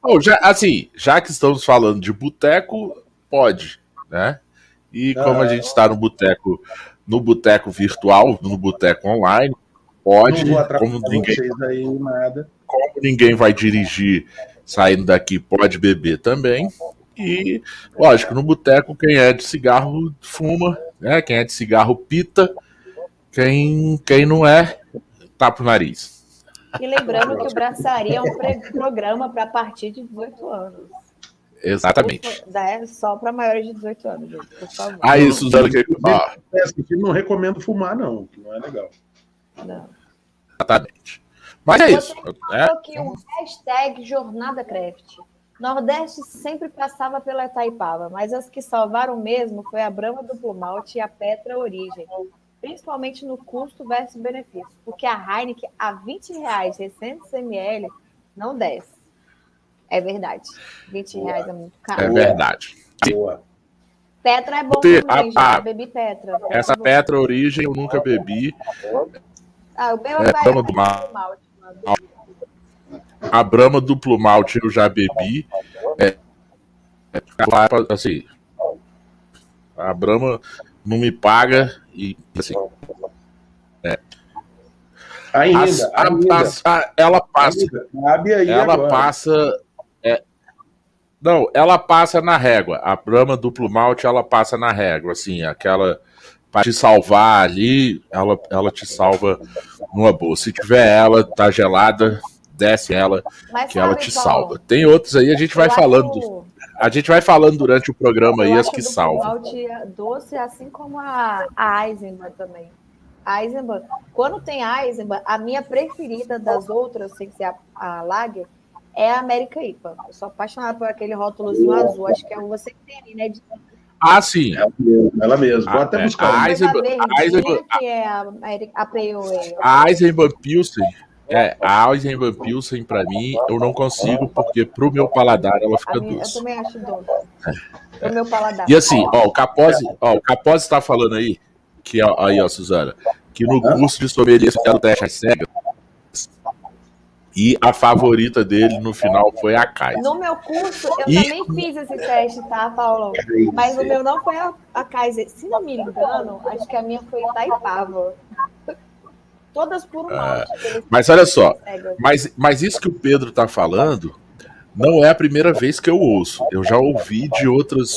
Bom, já, assim, já que estamos falando de boteco, pode, né? E como a Ah. gente está no boteco, no boteco virtual, no boteco online, pode, Não vou como ninguém, vocês aí, nada. como ninguém vai dirigir saindo daqui, pode beber também. E, lógico, no boteco, quem é de cigarro fuma, né? Quem é de cigarro pita, quem, quem não é, tapa o nariz. E lembrando que o Braçaria é um programa para partir de 18 anos. Exatamente. É só para maiores de 18 anos, gente, por favor. Aí, Suzano, que, ó, Essa aqui não recomendo fumar, não, que não é legal. Não. Exatamente. Mas é isso. né? Falou aqui o hashtag Jornada Craft. Nordeste sempre passava pela Itaipava, mas as que salvaram mesmo foi a Brahma Duplo Malte e a Petra Origem, principalmente no custo versus benefício, porque a Heineken a 20 reais 600 ml não desce. É verdade. 20 reais é muito É caro. verdade. Boa. Petra é bom também, a- já a- bebi Petra. Essa é. Petra Origem eu nunca bebi. Ah, o meu é Brahma do Malte. A Brahma Duplo Malte eu já bebi. É, é, assim, a Brahma não me paga e assim, Ainda, as- a- ainda, as- a- ela passa, ainda. Ela agora. passa, é, não, ela passa na régua. A Brahma Duplo Malte ela passa na régua, assim, aquela para te salvar ali, ela, ela te salva numa boa. Se tiver ela, tá gelada, desce ela, Mas que ela te qual? salva. Tem outros aí, a gente vai falando. A gente vai falando durante o programa aí as que salvam. malte doce, assim como a, a Eisenbahn também. A Eisenbahn, quando tem a Eisenbahn, a minha preferida das outras, sem ser a, a Lager, é a América IPA. Eu sou apaixonada por aquele rótulozinho azul. Acho que é o você que tem ali, né? De Ah, sim. Ela mesma, ela mesma. Vou Ah, até é. buscar. A Eisenbahn- a que é a, a Pilsen, é, a Eisenbahn Pilsen pra mim, eu não consigo, porque pro meu paladar ela fica minha- eu doce. também acho doce. O meu paladar. E assim, ó, o Capose, ó, o Capose tá falando aí, que ó, aí, ó, Suzana, que no curso de sommelier fizeram o teste às cegas, e a favorita dele no final foi a Kaiser. No meu curso, eu E- também fiz esse teste, tá, Paulo? Mas o meu não foi a, a Kaiser. Se não me engano, acho que a minha foi Itaipava. Todas por um aqueles Mas olha só. Mas, mas isso que o Pedro tá falando não é a primeira vez que eu ouço. Eu já ouvi de outras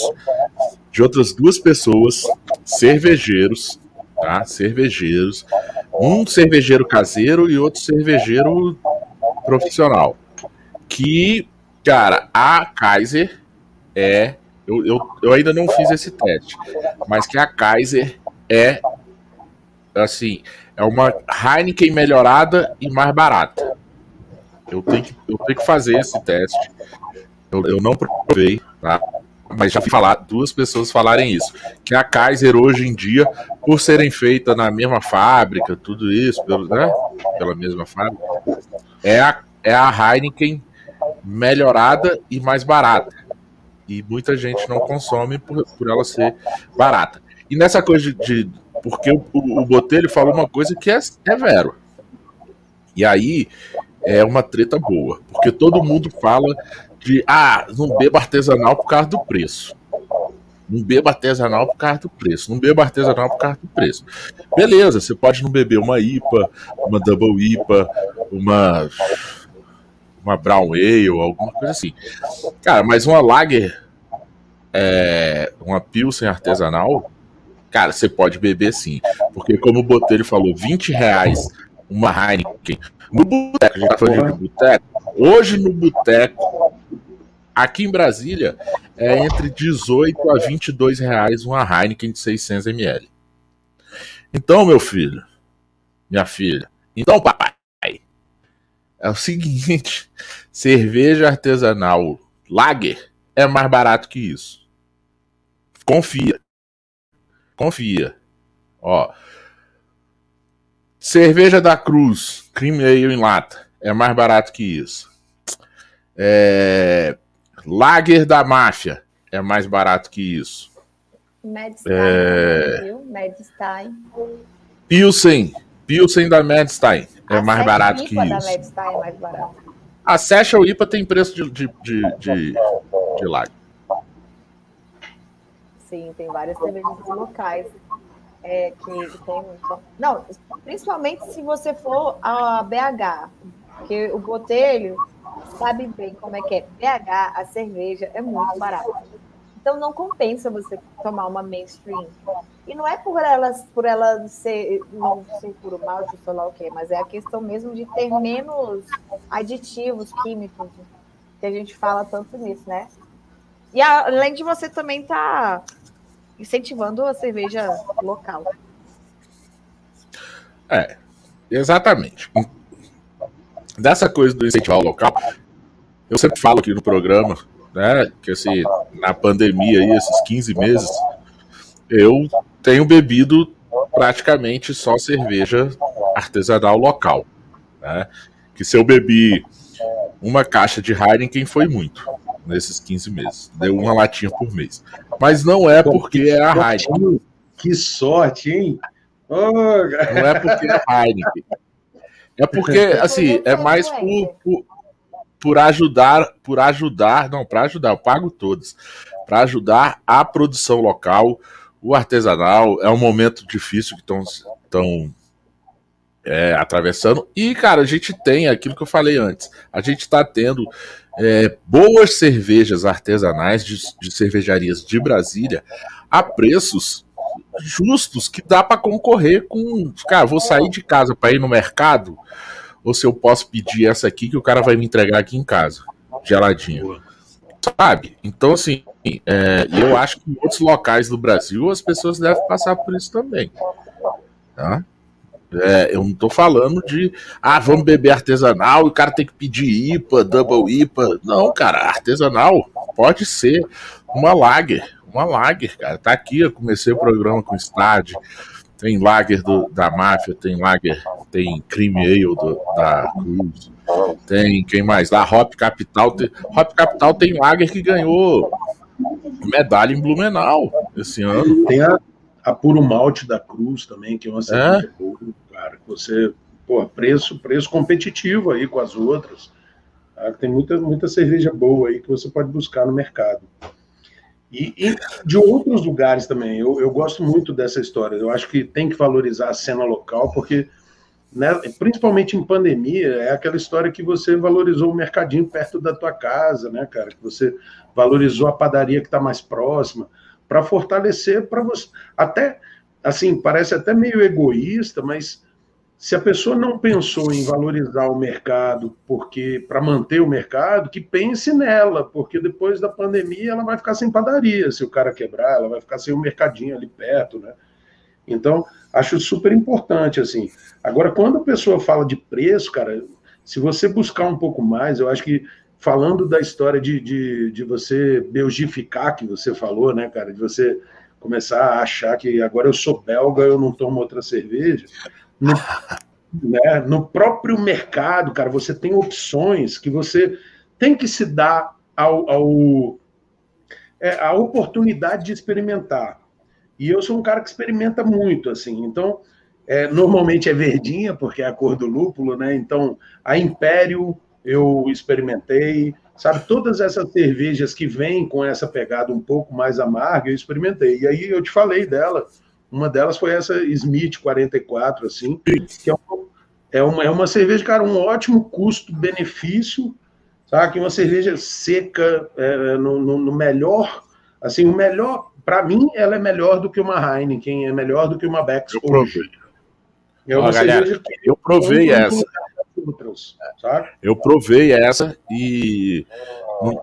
de outras duas pessoas, cervejeiros, tá? Cervejeiros. Um cervejeiro caseiro e outro cervejeiro profissional. Que, cara, a Kaiser é. Eu, eu, eu ainda não fiz esse teste, mas que a Kaiser é. Assim, é uma Heineken melhorada e mais barata. Eu tenho que, eu tenho que fazer esse teste. Eu, eu não provei, tá? Mas já fui falar, duas pessoas falarem isso. Que a Kaiser hoje em dia, por serem feitas na mesma fábrica, tudo isso, pelo, né, pela mesma fábrica, é a, é a Heineken melhorada e mais barata. E muita gente não consome por, por ela ser barata. E nessa coisa de. de porque o, o, o Botelho falou uma coisa que é, é vero. E aí é uma treta boa. Porque todo mundo fala de ah, não beba artesanal por causa do preço. Não beba artesanal por causa do preço. Não beba artesanal por causa do preço. Beleza, você pode não beber uma IPA, uma Double IPA, uma uma Brown Ale, alguma coisa assim. Cara, mas uma Lager, é, uma Pilsen artesanal, cara, você pode beber sim. Porque como o Botelho falou, 20 reais uma Heineken. No boteco, a gente tá falando de boteco. Hoje no boteco, Aqui em Brasília é entre 18 a 22 reais uma Heineken de 600 ml. Então, meu filho, minha filha, então, papai, é o seguinte: <laughs> cerveja artesanal Lager é mais barato que isso. Confia. Confia. Ó. Cerveja da Cruz, Cream Ale em lata, é mais barato que isso. É, Lager da máfia é mais barato que isso. Medstein, é... Medstein. Pilsen. Pilsen da Medstein é a mais barato que isso. da Medstein é mais barato. A Session IPA tem preço de, de, de, de, de lager. Sim, tem várias cervejas locais é, que tem. Não, principalmente se você for a BH, porque o Botelho sabe bem como é que é. BH, a cerveja é muito barata. Então não compensa você tomar uma mainstream. E não é por ela, por ela ser, não ser puro malte, sei lá o quê, mas é a questão mesmo de ter menos aditivos químicos, que a gente fala tanto nisso, né? E além de você também tá incentivando a cerveja local. É, exatamente dessa coisa do incentivar o local, eu sempre falo aqui no programa, né, que assim, na pandemia aí, esses 15 meses, eu tenho bebido praticamente só cerveja artesanal local, né? Que se eu bebi uma caixa de Heineken foi muito nesses 15 meses. Deu uma latinha por mês. Mas não é porque é a Heineken. Que sorte, hein? Oh, não é porque é a Heineken. É porque, assim, é mais por, por, por ajudar, por ajudar, não, para ajudar, eu pago todos, para ajudar a produção local, o artesanal, é um momento difícil que estão é, atravessando. E, cara, a gente tem aquilo que eu falei antes. A gente está tendo é, boas cervejas artesanais de, de, cervejarias de Brasília a preços justos que dá para concorrer com. Cara, vou sair de casa para ir no mercado, ou se eu posso pedir essa aqui que o cara vai me entregar aqui em casa, geladinha. Sabe? Então, assim, é, eu acho que em outros locais do Brasil as pessoas devem passar por isso também. Tá? É, eu não tô falando de, ah, vamos beber artesanal e o cara tem que pedir IPA, double IPA. Não, cara, artesanal pode ser uma lager, uma lager, cara. Tá aqui, eu comecei o programa com estádio. Tem lager do, da máfia, tem lager, tem crime ale do, da Cruz. Tem quem mais? Da Hop Capital. Tem, Hop Capital tem lager que ganhou medalha em Blumenau esse ano. Tem a, a Puro Malte da Cruz também, que é uma cerveja é? boa, cara. Você, pô, preço, preço competitivo aí com as outras. Tá? Tem muita, muita cerveja boa aí que você pode buscar no mercado. E, e, de outros lugares também. Eu, eu gosto muito dessa história. Eu acho que tem que valorizar a cena local, porque, né, principalmente em pandemia, é aquela história que você valorizou o mercadinho perto da tua casa, né, cara? Que você valorizou a padaria que está mais próxima. para fortalecer para você. Até assim, parece até meio egoísta, mas se a pessoa não pensou em valorizar o mercado porque para manter o mercado, que pense nela, porque depois da pandemia ela vai ficar sem padaria, se o cara quebrar, ela vai ficar sem um mercadinho ali perto, né? Então, acho super importante assim. Agora, quando a pessoa fala de preço, cara, se você buscar um pouco mais, eu acho que falando da história de, de, de você belgificar, que você falou, né, cara, de você começar a achar que agora eu sou belga, eu não tomo outra cerveja. No, <laughs> né, no próprio mercado, cara, você tem opções que você tem que se dar ao, ao é, a oportunidade de experimentar. E eu sou um cara que experimenta muito, assim. Então, é, normalmente é verdinha, porque é a cor do lúpulo, né? Então, a Império eu experimentei, sabe? Todas essas cervejas que vêm com essa pegada um pouco mais amarga, eu experimentei. E aí eu te falei dela. Uma delas foi essa Smith 44, assim, que é uma, é uma, é uma cerveja, cara, um ótimo custo-benefício, sabe? Uma cerveja seca, é, no, no, no melhor, assim, o melhor, para mim, ela é melhor do que uma Heineken, é melhor do que uma Beck's hoje. É uma Ó, galera, eu provei essa. Outras, eu provei essa e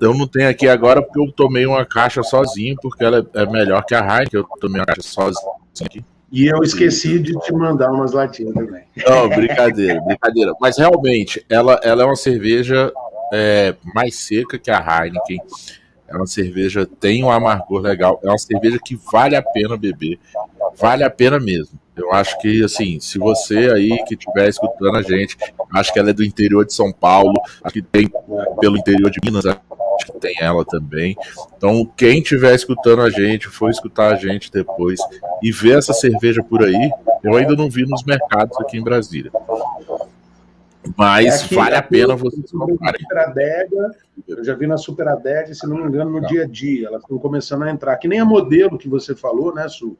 eu não tenho aqui agora porque eu tomei uma caixa sozinho, porque ela é melhor que a Heineken, eu tomei uma caixa sozinho aqui. E eu esqueci de te mandar umas latinhas também. Não, brincadeira, brincadeira. Mas realmente, ela, ela é uma cerveja é, mais seca que a Heineken. É uma cerveja, tem um amargor legal. É uma cerveja que vale a pena beber. Vale a pena mesmo. Eu acho que, assim, se você aí que estiver escutando a gente, acho que ela é do interior de São Paulo, acho que tem pelo interior de Minas, acho que tem ela também. Então, quem estiver escutando a gente, for escutar a gente depois e ver essa cerveja por aí, eu ainda não vi nos mercados aqui em Brasília. Mas é aqui, vale a pena vocês comprarem. eu já vi na Super Adega, se não me engano, no não. dia a dia. Elas estão começando a entrar. Que nem a modelo que você falou, né, Su?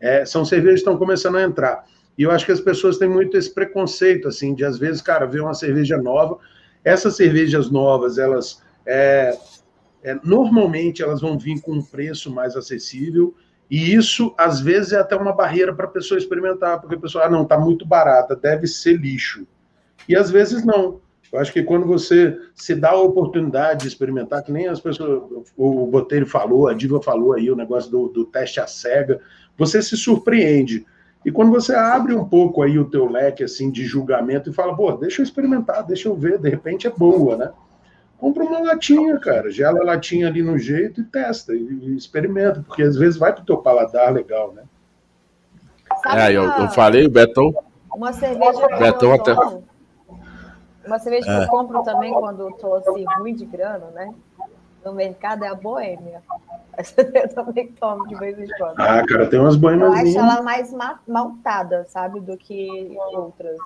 É, são cervejas que estão começando a entrar. E eu acho que as pessoas têm muito esse preconceito, assim, de às vezes, cara, ver uma cerveja nova. Essas cervejas novas, elas é, é, normalmente elas vão vir com um preço mais acessível. E isso, às vezes, é até uma barreira para a pessoa experimentar, porque a pessoa, ah, não, está muito barata, deve ser lixo. E às vezes não. Eu acho que quando você se dá a oportunidade de experimentar, que nem as pessoas, o Botelho falou, a Diva falou aí, o negócio do, do teste à cega, você se surpreende. E quando você abre um pouco aí o teu leque assim de julgamento e fala, pô, deixa eu experimentar, deixa eu ver, de repente é boa, né? Compra uma latinha, cara, gela a latinha ali no jeito e testa, e, e experimenta, porque às vezes vai pro teu paladar legal, né? é, eu, eu falei, o Betão. Uma cerveja. Betão até. Uma cerveja que é. eu compro também quando eu tô assim, ruim de grana, né? No mercado é a boêmia. <laughs> eu também tomo de vez em quando. Ah, cara, tem umas boêmias. Eu acho ela mais maltada, sabe, do que outras.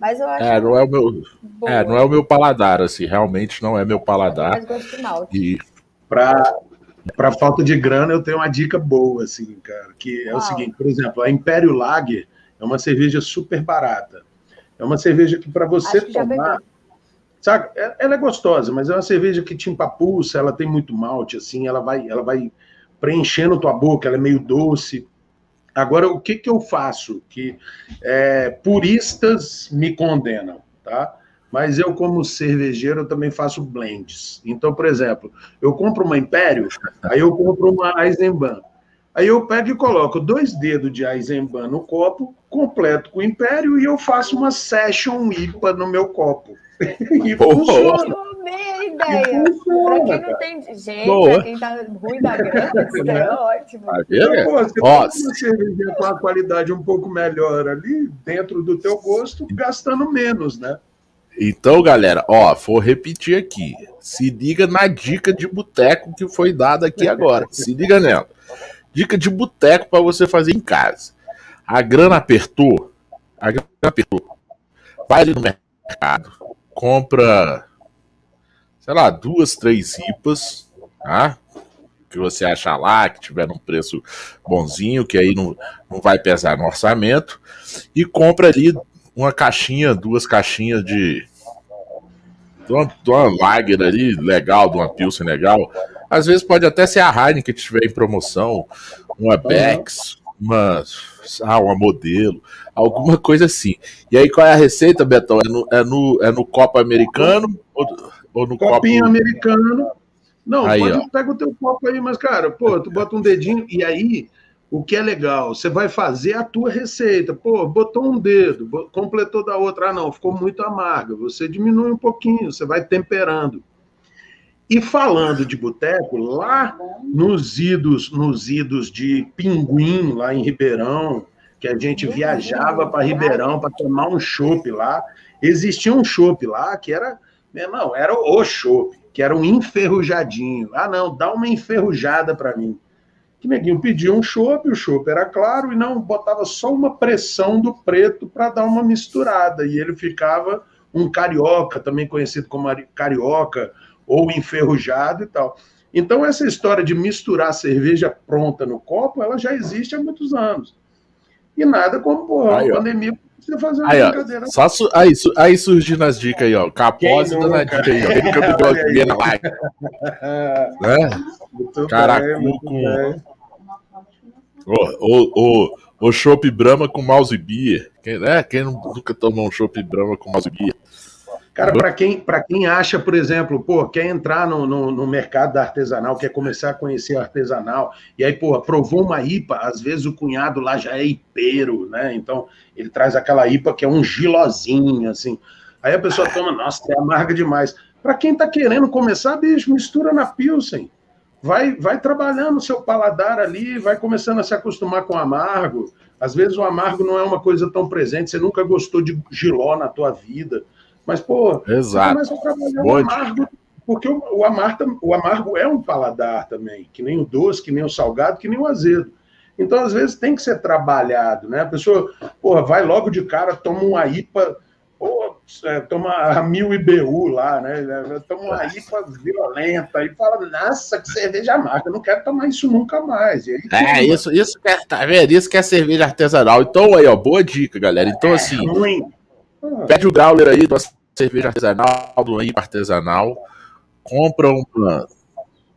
Mas eu acho. É, não é o meu. É, não é o meu paladar, assim, realmente não é meu paladar. Mas gosto de malte. E para para falta de grana, eu tenho uma dica boa, assim, cara, que é Uau. o seguinte, por exemplo, a Império Lager é uma cerveja super barata. É uma cerveja que para você que tomar, Sabe? É, ela é gostosa, mas é uma cerveja que te empapuça, ela tem muito malte, assim, ela vai, ela vai preenchendo tua boca, ela é meio doce. Agora, o que, que eu faço? Que é, puristas me condenam, tá? Mas eu, como cervejeiro, eu também faço blends. Então, por exemplo, eu compro uma Império, aí eu compro uma Eisenbahn. Aí eu pego e coloco dois dedos de Eisenbahn no copo, completo com Império, e eu faço uma Session IPA no meu copo. <laughs> e funciona. A ideia. Para quem não tem. Gente, Boa. quem tá ruim da <laughs> grana, isso é ótimo. Tá então, pô, você Ó, uma cerveja com a qualidade um pouco melhor ali, dentro do teu gosto, gastando menos, né? Então, galera, ó, vou repetir aqui. Se liga na dica de boteco que foi dada aqui agora. Se liga nela. Dica de boteco para você fazer em casa. A grana apertou. A grana apertou. Vai ali no mercado compra, sei lá, duas, três IPAs, tá? Que você achar lá, que tiver num preço bonzinho, que aí não, não vai pesar no orçamento, e compra ali uma caixinha, duas caixinhas de. De uma, de uma lager ali, legal, de uma Pilsen legal, Às vezes pode até ser a Heineken que estiver em promoção, uma Bex, uma, ah, uma modelo, alguma coisa assim. E aí qual é a receita, Betão? É no, é no, é no copo americano ou, ou no Copinho copo... americano. Não, aí, pode, ó. pega o teu copo aí, mas, cara, pô, tu bota um dedinho e aí o que é legal, você vai fazer a tua receita. Pô, botou um dedo, completou da outra. Ah, não, ficou muito amarga. Você diminui um pouquinho, você vai temperando. E falando de boteco, lá nos idos, nos idos de Pinguim, lá em Ribeirão, que a gente viajava para Ribeirão para tomar um chopp lá, existia um chopp lá que era, não, era o chopp, que era um enferrujadinho. Ah, não, dá uma enferrujada para mim que neguinho pedia um chopp, o chopp era claro, e não botava só uma pressão do preto para dar uma misturada, e ele ficava um carioca, também conhecido como carioca, ou enferrujado e tal. Então, essa história de misturar cerveja pronta no copo, ela já existe há muitos anos. E nada como, porra, aí, pandemia, você fazer uma aí, brincadeira. Ó, só su aí, su aí surgindo as dicas aí, ó. Capose dando a dica aí, ó. Ele que na live. né? Caracu com... O, o, o Chopp Brahma com mouse beer. Quem, né? Quem nunca tomou um Chopp Brahma com mouse beer? Cara, para quem, quem acha, por exemplo, pô, quer entrar no, no, no, mercado da artesanal, quer começar a conhecer artesanal, e aí, pô, provou uma IPA, às vezes o cunhado lá já é ipeiro, né? Então, ele traz aquela IPA que é um gilozinho, assim. Aí a pessoa toma, nossa, é amarga demais. Para quem tá querendo começar, bicho, mistura na Pilsen vai, vai trabalhando o seu paladar ali, vai começando a se acostumar com o amargo. Às vezes o amargo não é uma coisa tão presente, você nunca gostou de giló na tua vida. Mas, pô, Exato. você começa a trabalhar o amargo, porque o, o, amargo, o amargo é um paladar também, que nem o doce, que nem o salgado, que nem o azedo. Então, às vezes, tem que ser trabalhado, né? A pessoa, porra, vai logo de cara, toma uma IPA ou é, toma a mil IBU lá, né? Toma uma IPA violenta e fala, nossa, que cerveja amarga, eu não quero tomar isso nunca mais. Aí, é, isso, isso que é, tá vendo? Isso que é cerveja artesanal. Então, aí, ó, boa dica, galera. Então, é assim, ruim. pede o Growler aí de uma cerveja artesanal, do uma IPA artesanal, compra uma,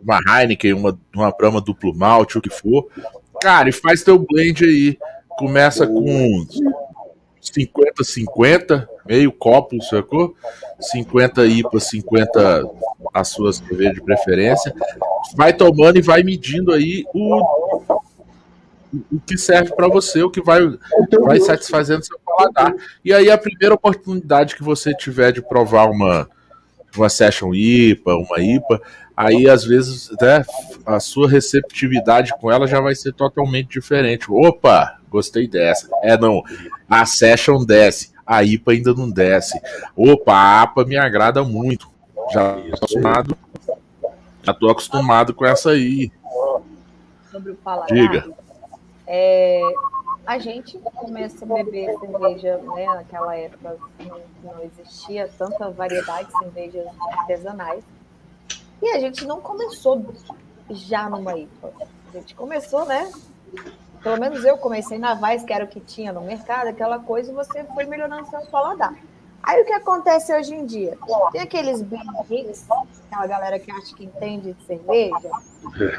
uma Heineken, uma, uma Brahma duplo malte, o que for, cara, e faz teu blend aí. Começa com 50-50, meio copo, sacou? 50 IPA, 50 a sua cerveja de preferência. Vai tomando e vai medindo aí o, o que serve para você, o que vai, vai satisfazendo seu paladar. E aí a primeira oportunidade que você tiver de provar uma uma session IPA, uma IPA, aí às vezes né, a sua receptividade com ela já vai ser totalmente diferente. Opa, gostei dessa. É não, a session desce, a IPA ainda não desce. Opa, a APA me agrada muito. Já tô acostumado, já tô acostumado com essa aí. Sobre o paladar. Diga. É, a gente começa a beber cerveja, né? Naquela época não, não existia tanta variedade de cervejas artesanais. E a gente não começou já numa IPA. A gente começou, né? Pelo menos eu comecei na Vaz, que era o que tinha no mercado, aquela coisa, e você foi melhorando seu paladar. Aí o que acontece hoje em dia? Tem aqueles ricos, aquela galera que acha que entende de cerveja,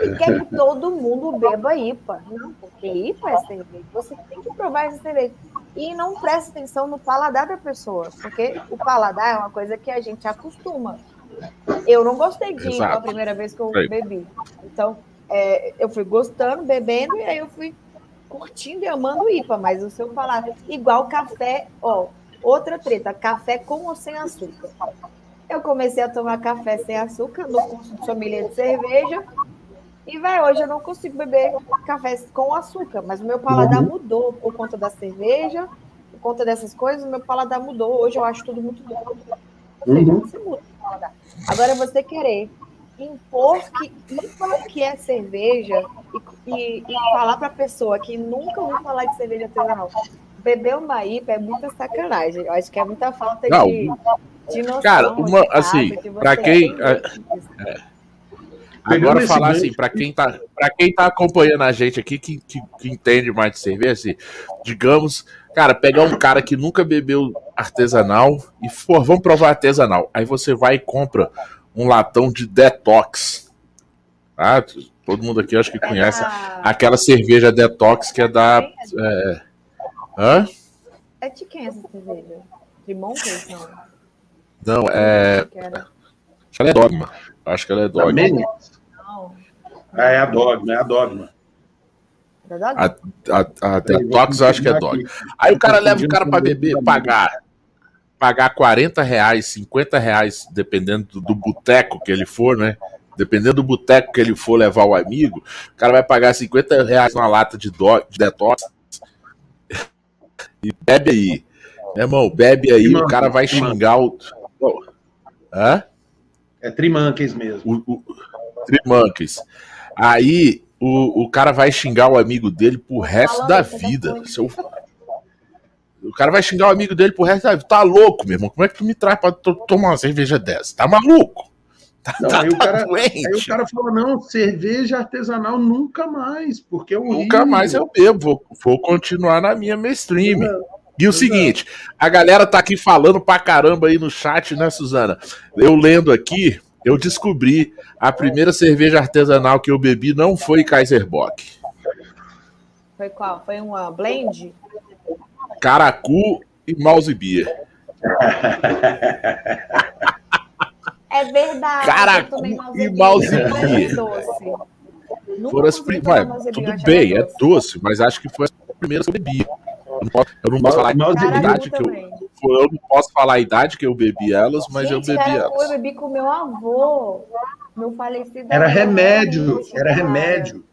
e quer que <laughs> todo mundo beba IPA. Não, porque IPA é cerveja. Você tem que provar essa cerveja. E não presta atenção no paladar da pessoa, porque o paladar é uma coisa que a gente acostuma. Eu não gostei de IPA a primeira vez que eu bebi. Então, é, eu fui gostando, bebendo, e aí eu fui curtindo e amando IPA, mas o seu falar igual café, ó, outra treta, café com ou sem açúcar. Eu comecei a tomar café sem açúcar no curso de sommelier de cerveja. E, vai, hoje eu não consigo beber café com açúcar, mas o meu paladar uhum. mudou por conta da cerveja, por conta dessas coisas, o meu paladar mudou. Hoje eu acho tudo muito bom. Uhum. Você muda o paladar. Agora você querer impor que IPA que é cerveja e, e, e falar para a pessoa que nunca ouviu falar de cerveja artesanal, beber uma IPA é muita sacanagem. Eu acho que é muita falta Não, de, de noção. Cara, uma, assim, para quem. É, é. Agora falar assim, para quem tá, para quem tá acompanhando a gente aqui que, que, que, entende mais de cerveja, assim, digamos, cara, pegar um cara que nunca bebeu artesanal e for, vamos provar artesanal. Aí você vai e compra um latão de detox. Ah, todo mundo aqui acho que é conhece aquela cerveja detox que é da. É... Hã? É de quem essa cerveja? De Monkey, não? Não, é. Acho que ela é dogma. Acho que ela é dogma. Não. Ah, é a dogma, é a dogma. É a, a, a Detox eu acho que é dogma. Aí o cara leva o cara para beber, pagar pagar 40 reais, 50 reais, dependendo do, do boteco que ele for, né? Dependendo do boteco que ele for levar o amigo, o cara vai pagar 50 reais numa lata de, do, de detox. E bebe aí. Meu irmão, bebe aí, o cara vai xingar o. Oh. Hã? É Trimanques mesmo. O, o, Trimanques. Aí o, o cara vai xingar o amigo dele pro resto da vida. Seu... O cara vai xingar o amigo dele pro resto da vida. Tá louco, meu irmão? Como é que tu me traz pra tomar uma cerveja dessa? Tá maluco? Tá, não, tá, aí, o tá cara, aí o cara fala: não, cerveja artesanal nunca mais, porque é horrível. Nunca mais eu bebo, vou, vou continuar na minha mainstream. E o seguinte, a galera tá aqui falando pra caramba aí no chat, né, Suzana? Eu lendo aqui, eu descobri a primeira cerveja artesanal que eu bebi não foi Kaiser Bock. Foi qual? Foi uma blend? Caracu e Mouse Beer. <laughs> É verdade. Caracu e Mouse Beer. Foram as prim... Vai, tudo bem, é doce, mas acho que foi a primeira que eu bebi. Eu não posso, eu não posso falar a idade que eu, eu não posso falar a idade que eu bebi elas, mas Gente, eu bebi elas. Eu bebi com meu avô, meu falecido. Era remédio, era remédio.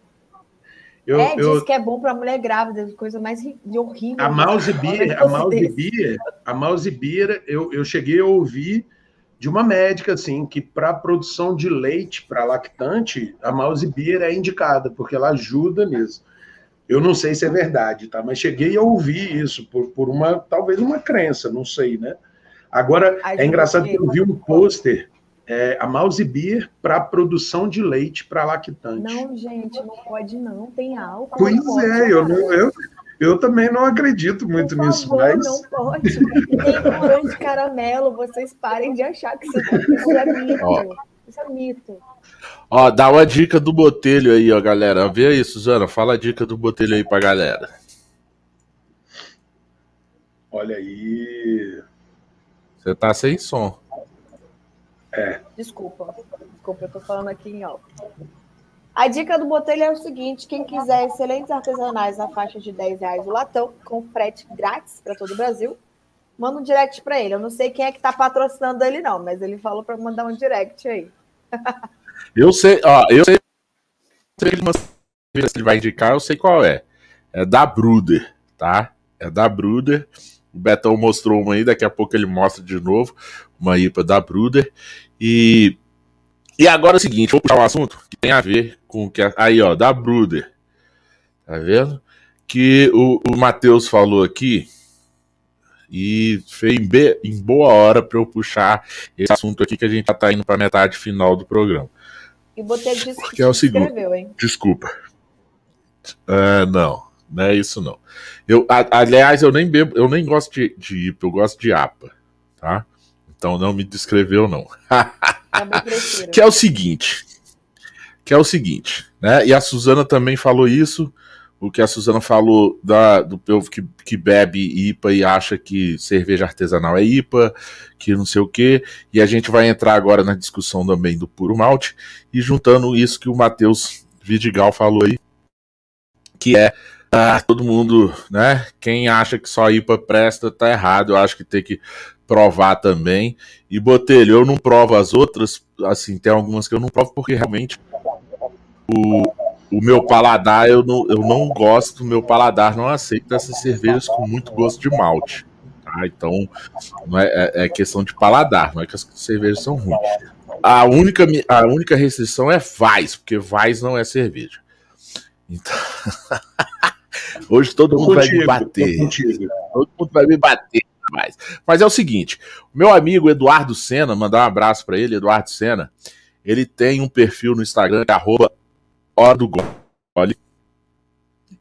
Eu, é, eu, diz que é bom para mulher grávida, coisa mais horrível. A mouse beer, a mouse beer, a mouse beer, eu, eu cheguei a ouvir de uma médica assim que para produção de leite para lactante, a mouse beer é indicada porque ela ajuda nisso. Eu não sei se é verdade, tá? Mas cheguei a ouvir isso por, por uma talvez uma crença, não sei, né? Agora é engraçado que eu vi um pôster é, a mouse beer para produção de leite para lactante. Não, gente, não pode não, tem álcool. Pois é, eu, não, eu, eu também não acredito muito Por nisso, favor, mas... não pode. Tem morango de caramelo, vocês parem de achar que isso é mito. Ó. Isso é mito. Ó, dá uma dica do botelho aí, ó, galera. Vê aí, Suzana, fala a dica do botelho aí pra galera. Olha aí. Você tá sem som. É. Desculpa, desculpa, eu tô falando aqui em alto. A dica do Botelho é o seguinte: quem quiser excelentes artesanais na faixa de 10 reais o latão, com frete grátis para todo o Brasil, manda um direct para ele. Eu não sei quem é que tá patrocinando ele, não, mas ele falou para mandar um direct aí. <laughs> eu sei, ó, eu sei se ele vai indicar, eu sei qual é. É da Bruder, tá? É da Bruder. O Betão mostrou uma aí, daqui a pouco ele mostra de novo uma IPA da Bruder. E, e agora é o seguinte, vou puxar um assunto que tem a ver com o que. Aí, ó, da Bruder. Tá vendo? Que o, o Matheus falou aqui. E foi em, be, em boa hora para eu puxar esse assunto aqui que a gente já tá indo para metade final do programa. E botei que é o seguinte. Desculpa. Uh, não, não é isso não. Eu, a, aliás, eu nem bebo, eu nem gosto de, de IPA, eu gosto de APA, tá? Então não me descreveu, não. <laughs> que é o seguinte. Que é o seguinte, né? E a Suzana também falou isso. O que a Suzana falou da, do povo que, que bebe IPA e acha que cerveja artesanal é IPA, que não sei o quê. E a gente vai entrar agora na discussão também do puro malte. E juntando isso que o Matheus Vidigal falou aí, que é ah, todo mundo, né? Quem acha que só IPA presta, tá errado. Eu acho que tem que provar também. E Botelho, eu não provo as outras, assim, tem algumas que eu não provo porque realmente o, o meu paladar, eu não, eu não gosto, o meu paladar não aceita essas cervejas com muito gosto de malte. Tá? Então, não é, é, é questão de paladar, não é que as cervejas são ruins. A única, a única restrição é Vais, porque Vais não é cerveja. Então. <laughs> Hoje todo mundo contigo, vai me bater. Todo mundo vai me bater mais. Mas é o seguinte: meu amigo Eduardo Sena, mandar um abraço para ele, Eduardo Sena, ele tem um perfil no Instagram que é arroba Hora do Gole.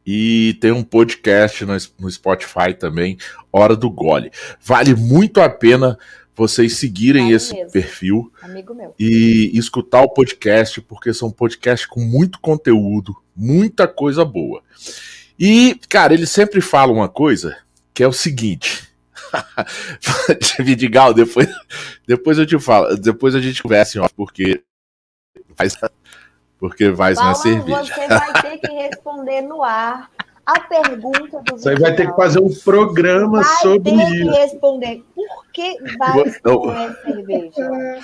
E tem um podcast no, Spotify também, Hora do Gole. Vale muito a pena vocês seguirem Aí esse mesmo. perfil e escutar o podcast, porque são podcasts com muito conteúdo, muita coisa boa. E, cara, ele sempre fala uma coisa que é o seguinte. <laughs> Vidigal, depois, depois eu te falo, depois a gente conversa off, porque faz, porque faz uma Paulão, cerveja. você vai ter que responder no ar a pergunta do Você vai ter que fazer um programa Vai sobre ter que isso. responder por que vai é cerveja.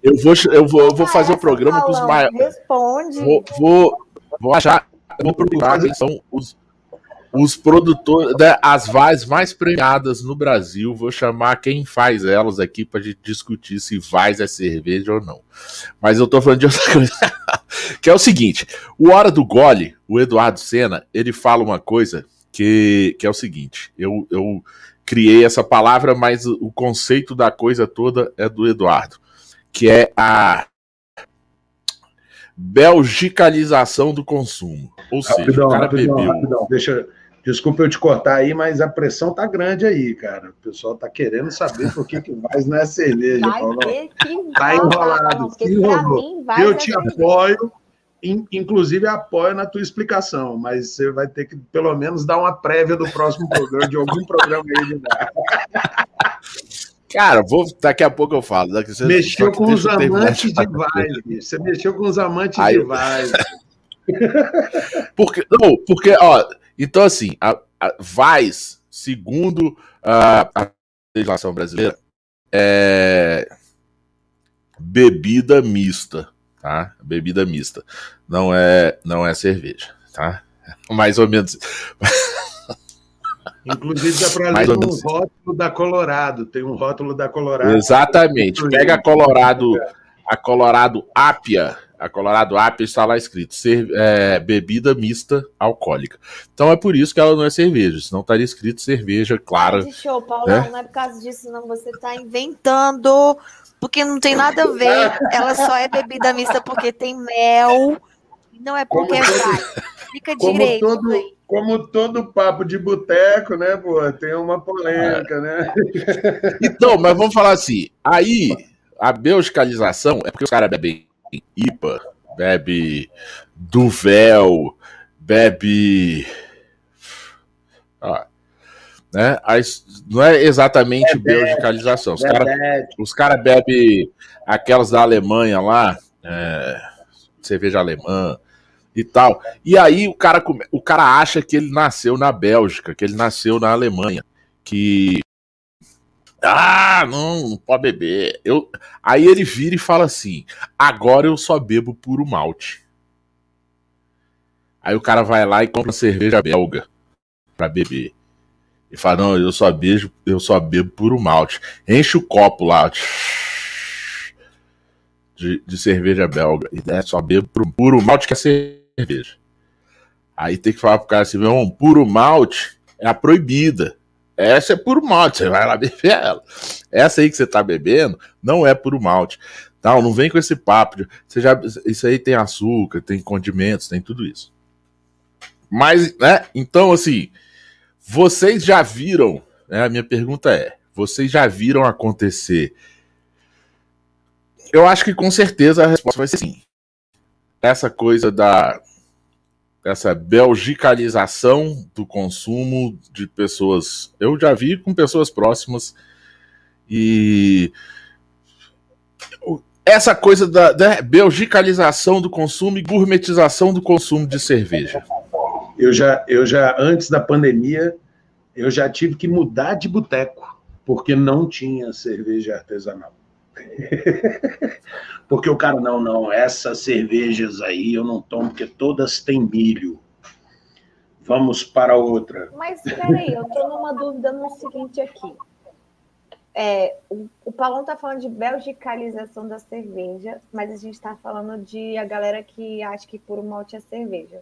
Eu vou, eu vou, eu vou fazer o Essa, programa com os maiores. Responde. Vou, vou, vou achar, vou procurar quem são os, os produtores, né, as vaz mais premiadas no Brasil. Vou chamar quem faz elas aqui pra gente discutir se vaz é cerveja ou não. Mas eu tô falando de outra <laughs> coisa. que é o seguinte: o Hora do Gole, o Eduardo Senna, ele fala uma coisa que, que é o seguinte: eu, eu criei essa palavra, mas o, o conceito da coisa toda é do Eduardo, que é a belgicalização do consumo. Ou seja, Rapidão, o cara rapidão, bebeu. rapidão. Deixa, desculpa eu te cortar aí, mas a pressão tá grande aí, cara. O pessoal tá querendo saber por que que vai não é cerveja, Vai Paulão. que Tá enrolado, mim Eu te cerveja. apoio, in- inclusive apoio na tua explicação, mas você vai ter que pelo menos dar uma prévia do próximo programa, de algum programa aí de. Cara, vou, daqui a pouco eu falo. Daqui, só Mexeu com os amantes de. Vaz, bicho. Você mexeu com os amantes Aí- de Vaz. <laughs> Porque, não, porque, ó, então assim, a, a Vaz, segundo a, a legislação brasileira, é bebida mista, tá? Bebida mista. Não é, não é cerveja, tá? <laughs> Mais ou menos. Inclusive dá para <laughs> ler um menos. rótulo da Colorado. Tem um rótulo da Colorado. Exatamente. Pega a Colorado, a Colorado Apia. A Colorado Apia está lá escrito cer- é, bebida mista alcoólica. Então é por isso que ela não é cerveja, senão estaria escrito cerveja clara. De show, Paulão, É? não é por causa disso, não. Você tá inventando, porque não tem nada a ver. Ela só é bebida mista porque tem mel. Não é porque é Como vai. Fica Como direito. todo, aí. como todo papo de boteco, né, pô? Tem uma polêmica, né? Então, mas vamos falar assim. Aí, a belgicalização é porque os caras bebem IPA, bebe Duvel, bebe. Ó, né? Não é exatamente belgicalização. Os caras os cara bebem aquelas da Alemanha lá, é, cerveja alemã e tal. E aí o cara, o cara acha que ele nasceu na Bélgica, que ele nasceu na Alemanha, que ah, não, não pode beber. Eu, aí ele vira e fala assim: agora eu só bebo puro malte. Aí o cara vai lá e compra cerveja belga pra beber. E fala: não, eu só beijo, eu só bebo puro malte. Enche o copo lá de, de cerveja belga. E é, só bebo puro, puro malte que é cerveja. Aí tem que falar pro cara assim: meu, puro malte é a proibida. Essa é puro malte, você vai lá beber ela. Essa aí que você tá bebendo não é puro malte. Não, não vem com esse papo. De, você já, isso aí tem açúcar, tem condimentos, tem tudo isso. Mas, né? Então, assim, vocês já viram? Né, a minha pergunta é: vocês já viram acontecer? Eu acho que com certeza a resposta vai ser sim. Essa coisa da essa belgicalização do consumo de pessoas. Eu já vi com pessoas próximas e essa coisa da, da belgicalização do consumo e gourmetização do consumo de cerveja. Eu já, eu já, antes da pandemia, eu já tive que mudar de boteco, porque não tinha cerveja artesanal. <laughs> porque o cara, não, não, essas cervejas aí eu não tomo, porque todas têm milho. Vamos para outra. Mas peraí, eu tô numa dúvida no seguinte aqui. É, o, o Paulão tá falando de belgicalização da cerveja, mas a gente tá falando de a galera que acha que puro malte é cerveja.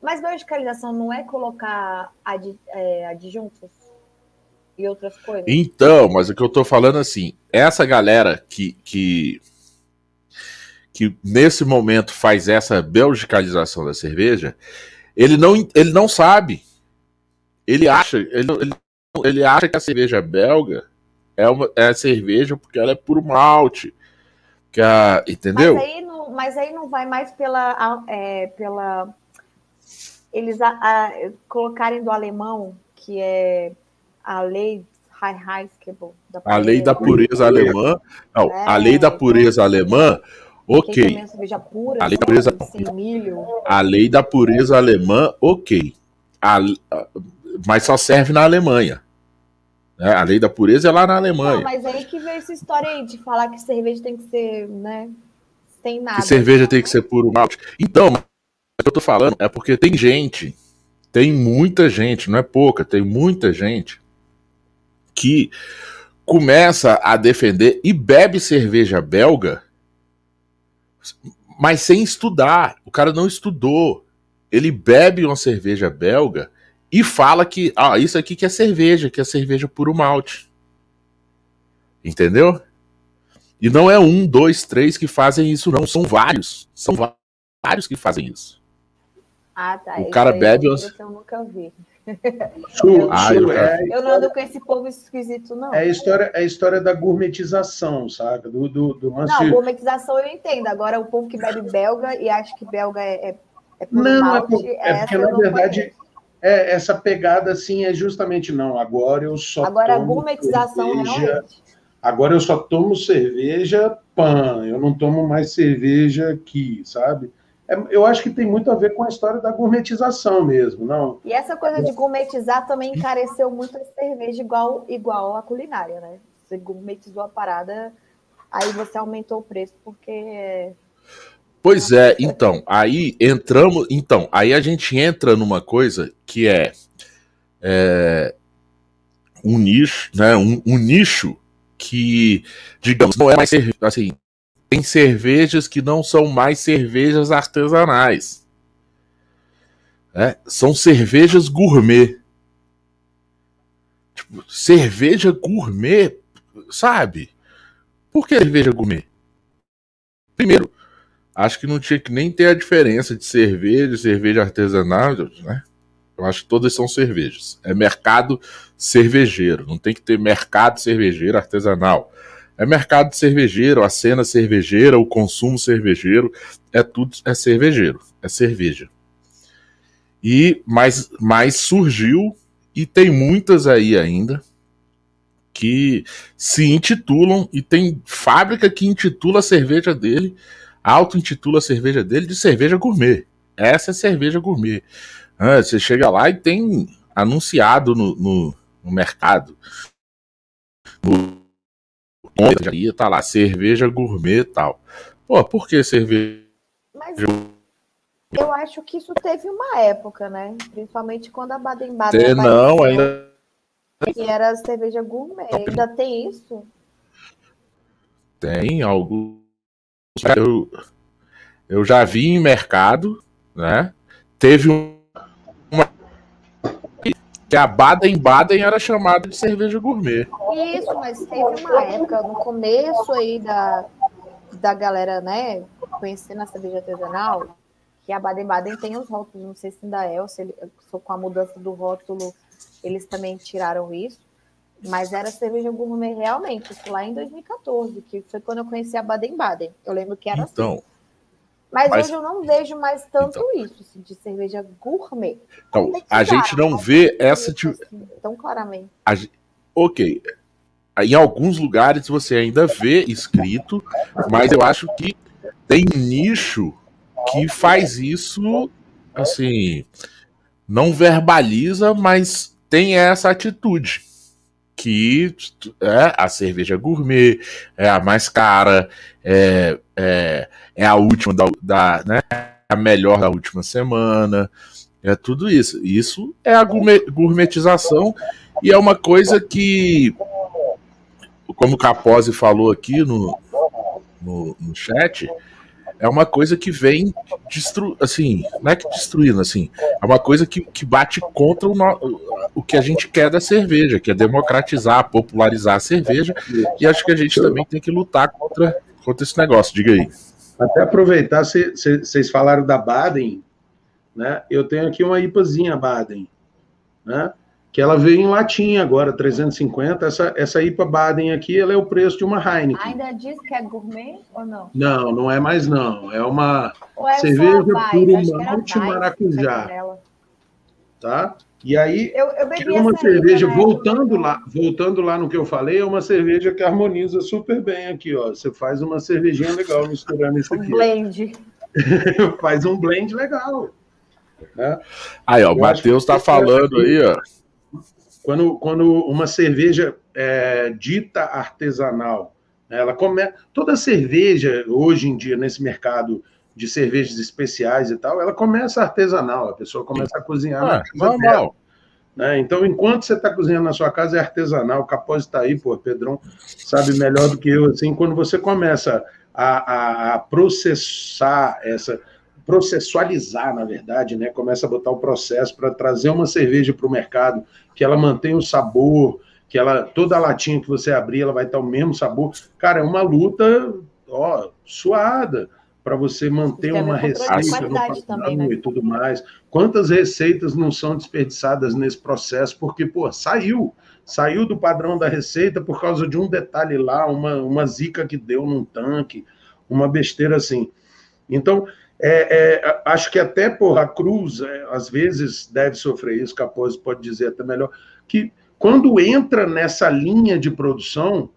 Mas belgicalização não é colocar adi, é, adjuntos e outras coisas? Então, mas o que eu tô falando assim, essa galera que, que, que nesse momento faz essa belgicalização da cerveja, ele não, ele não sabe. Ele acha, ele, ele, ele acha que a cerveja belga é uma é cerveja porque ela é puro malte. Que a, entendeu? Mas aí não, mas aí não vai mais pela. É, pela eles a, a, colocarem do alemão, que é a lei Heiskebel. A lei da pureza alemã. Não, é, a lei da pureza alemã. Ok. Pura, a lei da pureza, a lei da pureza alemã, ok. A, mas só serve na Alemanha. Né? A lei da pureza é lá na Alemanha. Não, mas aí que veio essa história aí de falar que cerveja tem que ser, né? Tem nada. Que cerveja tem que ser puro malte. Então, o que eu tô falando é porque tem gente, tem muita gente, não é pouca, tem muita gente que começa a defender e bebe cerveja belga, mas sem estudar. O cara não estudou. Ele bebe uma cerveja belga e fala que, ah, isso aqui que é cerveja, que é cerveja puro malte. Entendeu? E não é um, dois, três que fazem isso, não. São vários. São vários que fazem isso. Ah, tá. O cara bebe. Eu, eu nunca vi. Sul, ah, eu, é, eu, não ando com esse povo esquisito, não. É a história, é a história da gourmetização, sabe? Do, do, do Não, gourmetização eu entendo. Agora, o povo que bebe belga e acha que belga é. é, é não, malte, é, é porque, na verdade. Conheço é, essa pegada assim é justamente não. Agora eu só agora tomo a gourmetização cerveja, realmente. Agora eu só tomo cerveja pan. Eu não tomo mais cerveja aqui, sabe? É, eu acho que tem muito a ver com a história da gourmetização mesmo, não? E essa coisa de gourmetizar também encareceu muito a cerveja igual igual a culinária, né? Você gourmetizou a parada, aí você aumentou o preço porque Pois é, então, aí entramos. Então, aí a gente entra numa coisa que é, é um nicho, né? Um, um, nicho que, digamos, não é mais assim. Tem cervejas que não são mais cervejas artesanais. Né? São cervejas gourmet. Tipo, cerveja gourmet, sabe? Por que cerveja gourmet? Primeiro, acho que não tinha que nem ter a diferença de cerveja, cerveja artesanal, né? Eu acho que todas são cervejas. É mercado cervejeiro. Não tem que ter mercado cervejeiro artesanal. É mercado cervejeiro, a cena cervejeira, o consumo cervejeiro, é tudo é cervejeiro, é cerveja. E mais, mais surgiu e tem muitas aí ainda que se intitulam e tem fábrica que intitula a cerveja dele auto-intitula a cerveja dele de cerveja gourmet. Essa é cerveja gourmet. Ah, você chega lá e tem anunciado no, no, no mercado. No dia tá lá, cerveja gourmet e tal. Pô, por que cerveja? Mas eu acho que isso teve uma época, né? Principalmente quando a Baden-Baden Tem, Não, ainda que era cerveja gourmet. Ainda tem isso? Tem algo eu, eu já vi em mercado, né? Teve uma que a Baden Baden era chamada de cerveja gourmet. Isso, mas teve uma época no começo aí da, da galera, né, conhecendo a cerveja artesanal, que a Baden Baden tem os rótulos, não sei se ainda é, ou se, ele, com a mudança do rótulo eles também tiraram isso. Mas era cerveja gourmet realmente, isso lá em 2014, que foi quando eu conheci a Baden-Baden. Eu lembro que era então, assim. Mas, mas, hoje eu não vejo mais tanto então, isso, assim, de cerveja gourmet. Então, a gente não vê essa. Assim, tão claramente. A, ok. Em alguns lugares você ainda vê escrito, mas eu acho que tem nicho que faz isso, assim, não verbaliza, mas tem essa atitude que é a cerveja gourmet, é a mais cara, é, é, é a última da, da né, a melhor da última semana, é tudo isso. Isso é a gourmetização e é uma coisa que, como o Capozzi falou aqui no, no, no chat, é uma coisa que vem destru... assim, não é que destruindo, assim, é uma coisa que, que bate contra o, no... o que a gente quer da cerveja, que é democratizar, popularizar a cerveja, e acho que a gente também tem que lutar contra, contra esse negócio, diga aí. Até aproveitar, vocês falaram da Baden, né? Eu tenho aqui uma IPAzinha Baden, né? Que ela veio em latinha agora, 350. Essa, essa IPA Baden aqui, ela é o preço de uma Heineken. Ainda diz que é gourmet ou não? Não, não é mais não. É uma é cerveja puro malte maracujá. Tá? E aí, eu, eu bebi é uma cerveja, voltando lá, voltando lá no que eu falei, é uma cerveja que harmoniza super bem aqui, ó. Você faz uma cervejinha legal misturando isso aqui. Um blend. <laughs> faz um blend legal. Né? Aí, ó, o Matheus está falando aí, ó. Quando, quando uma cerveja é, dita artesanal, né, ela começa. Toda cerveja, hoje em dia, nesse mercado de cervejas especiais e tal, ela começa artesanal, a pessoa começa a cozinhar ah, normal. Né? Então, enquanto você está cozinhando na sua casa, é artesanal, o Capós está aí, pô, Pedrão sabe melhor do que eu, assim, quando você começa a, a, a processar essa, processualizar, na verdade, né? Começa a botar o processo para trazer uma cerveja para o mercado, que ela mantenha o sabor, que ela toda a latinha que você abrir, ela vai estar o mesmo sabor. Cara, é uma luta, ó, suada para você manter uma receita no também, né? e tudo mais. Quantas receitas não são desperdiçadas nesse processo porque, pô, saiu, saiu do padrão da receita por causa de um detalhe lá, uma, uma zica que deu num tanque, uma besteira assim. Então, é, é, acho que até por a Cruz, é, às vezes, deve sofrer isso, Capôs pode dizer até melhor, que quando entra nessa linha de produção,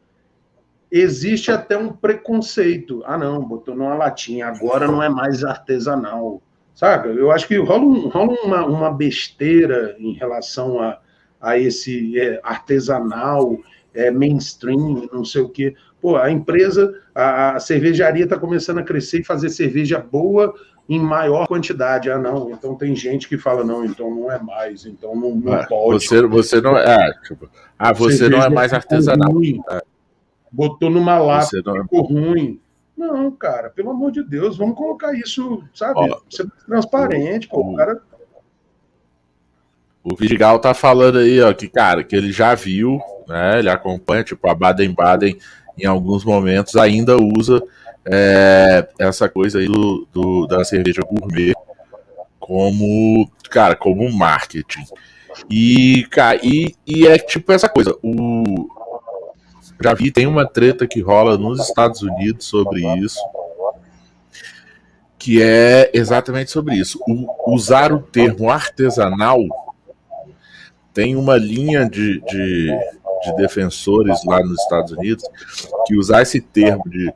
existe até um preconceito. Ah, não, botou numa latinha, agora não é mais artesanal. Sabe? Eu acho que rola, um, rola uma, uma, besteira em relação a, a esse é, artesanal, é, mainstream, não sei o quê. Pô, a empresa, a, a cervejaria está começando a crescer e fazer cerveja boa em maior quantidade. Ah, não, então tem gente que fala, não, então não é mais, então não, não ah, pode. Você, você não é. Ah, tipo, ah você cerveja não é mais artesanal. Ruim, ah. Botou numa lata, não... É ficou ruim. Não, cara, pelo amor de Deus, vamos colocar isso, sabe? Ó, ser transparente, pô, o cara. O Vidigal tá falando aí, ó, que, cara, que ele já viu, né? Ele acompanha, tipo, a Baden-Baden em alguns momentos ainda usa é, essa coisa aí do, do, da cerveja gourmet como, cara, como marketing. E, cara, e, e é tipo essa coisa, o já vi, tem uma treta que rola nos Estados Unidos sobre isso, que é exatamente sobre isso. O, usar o termo artesanal tem uma linha de, de de defensores lá nos Estados Unidos que usar esse termo de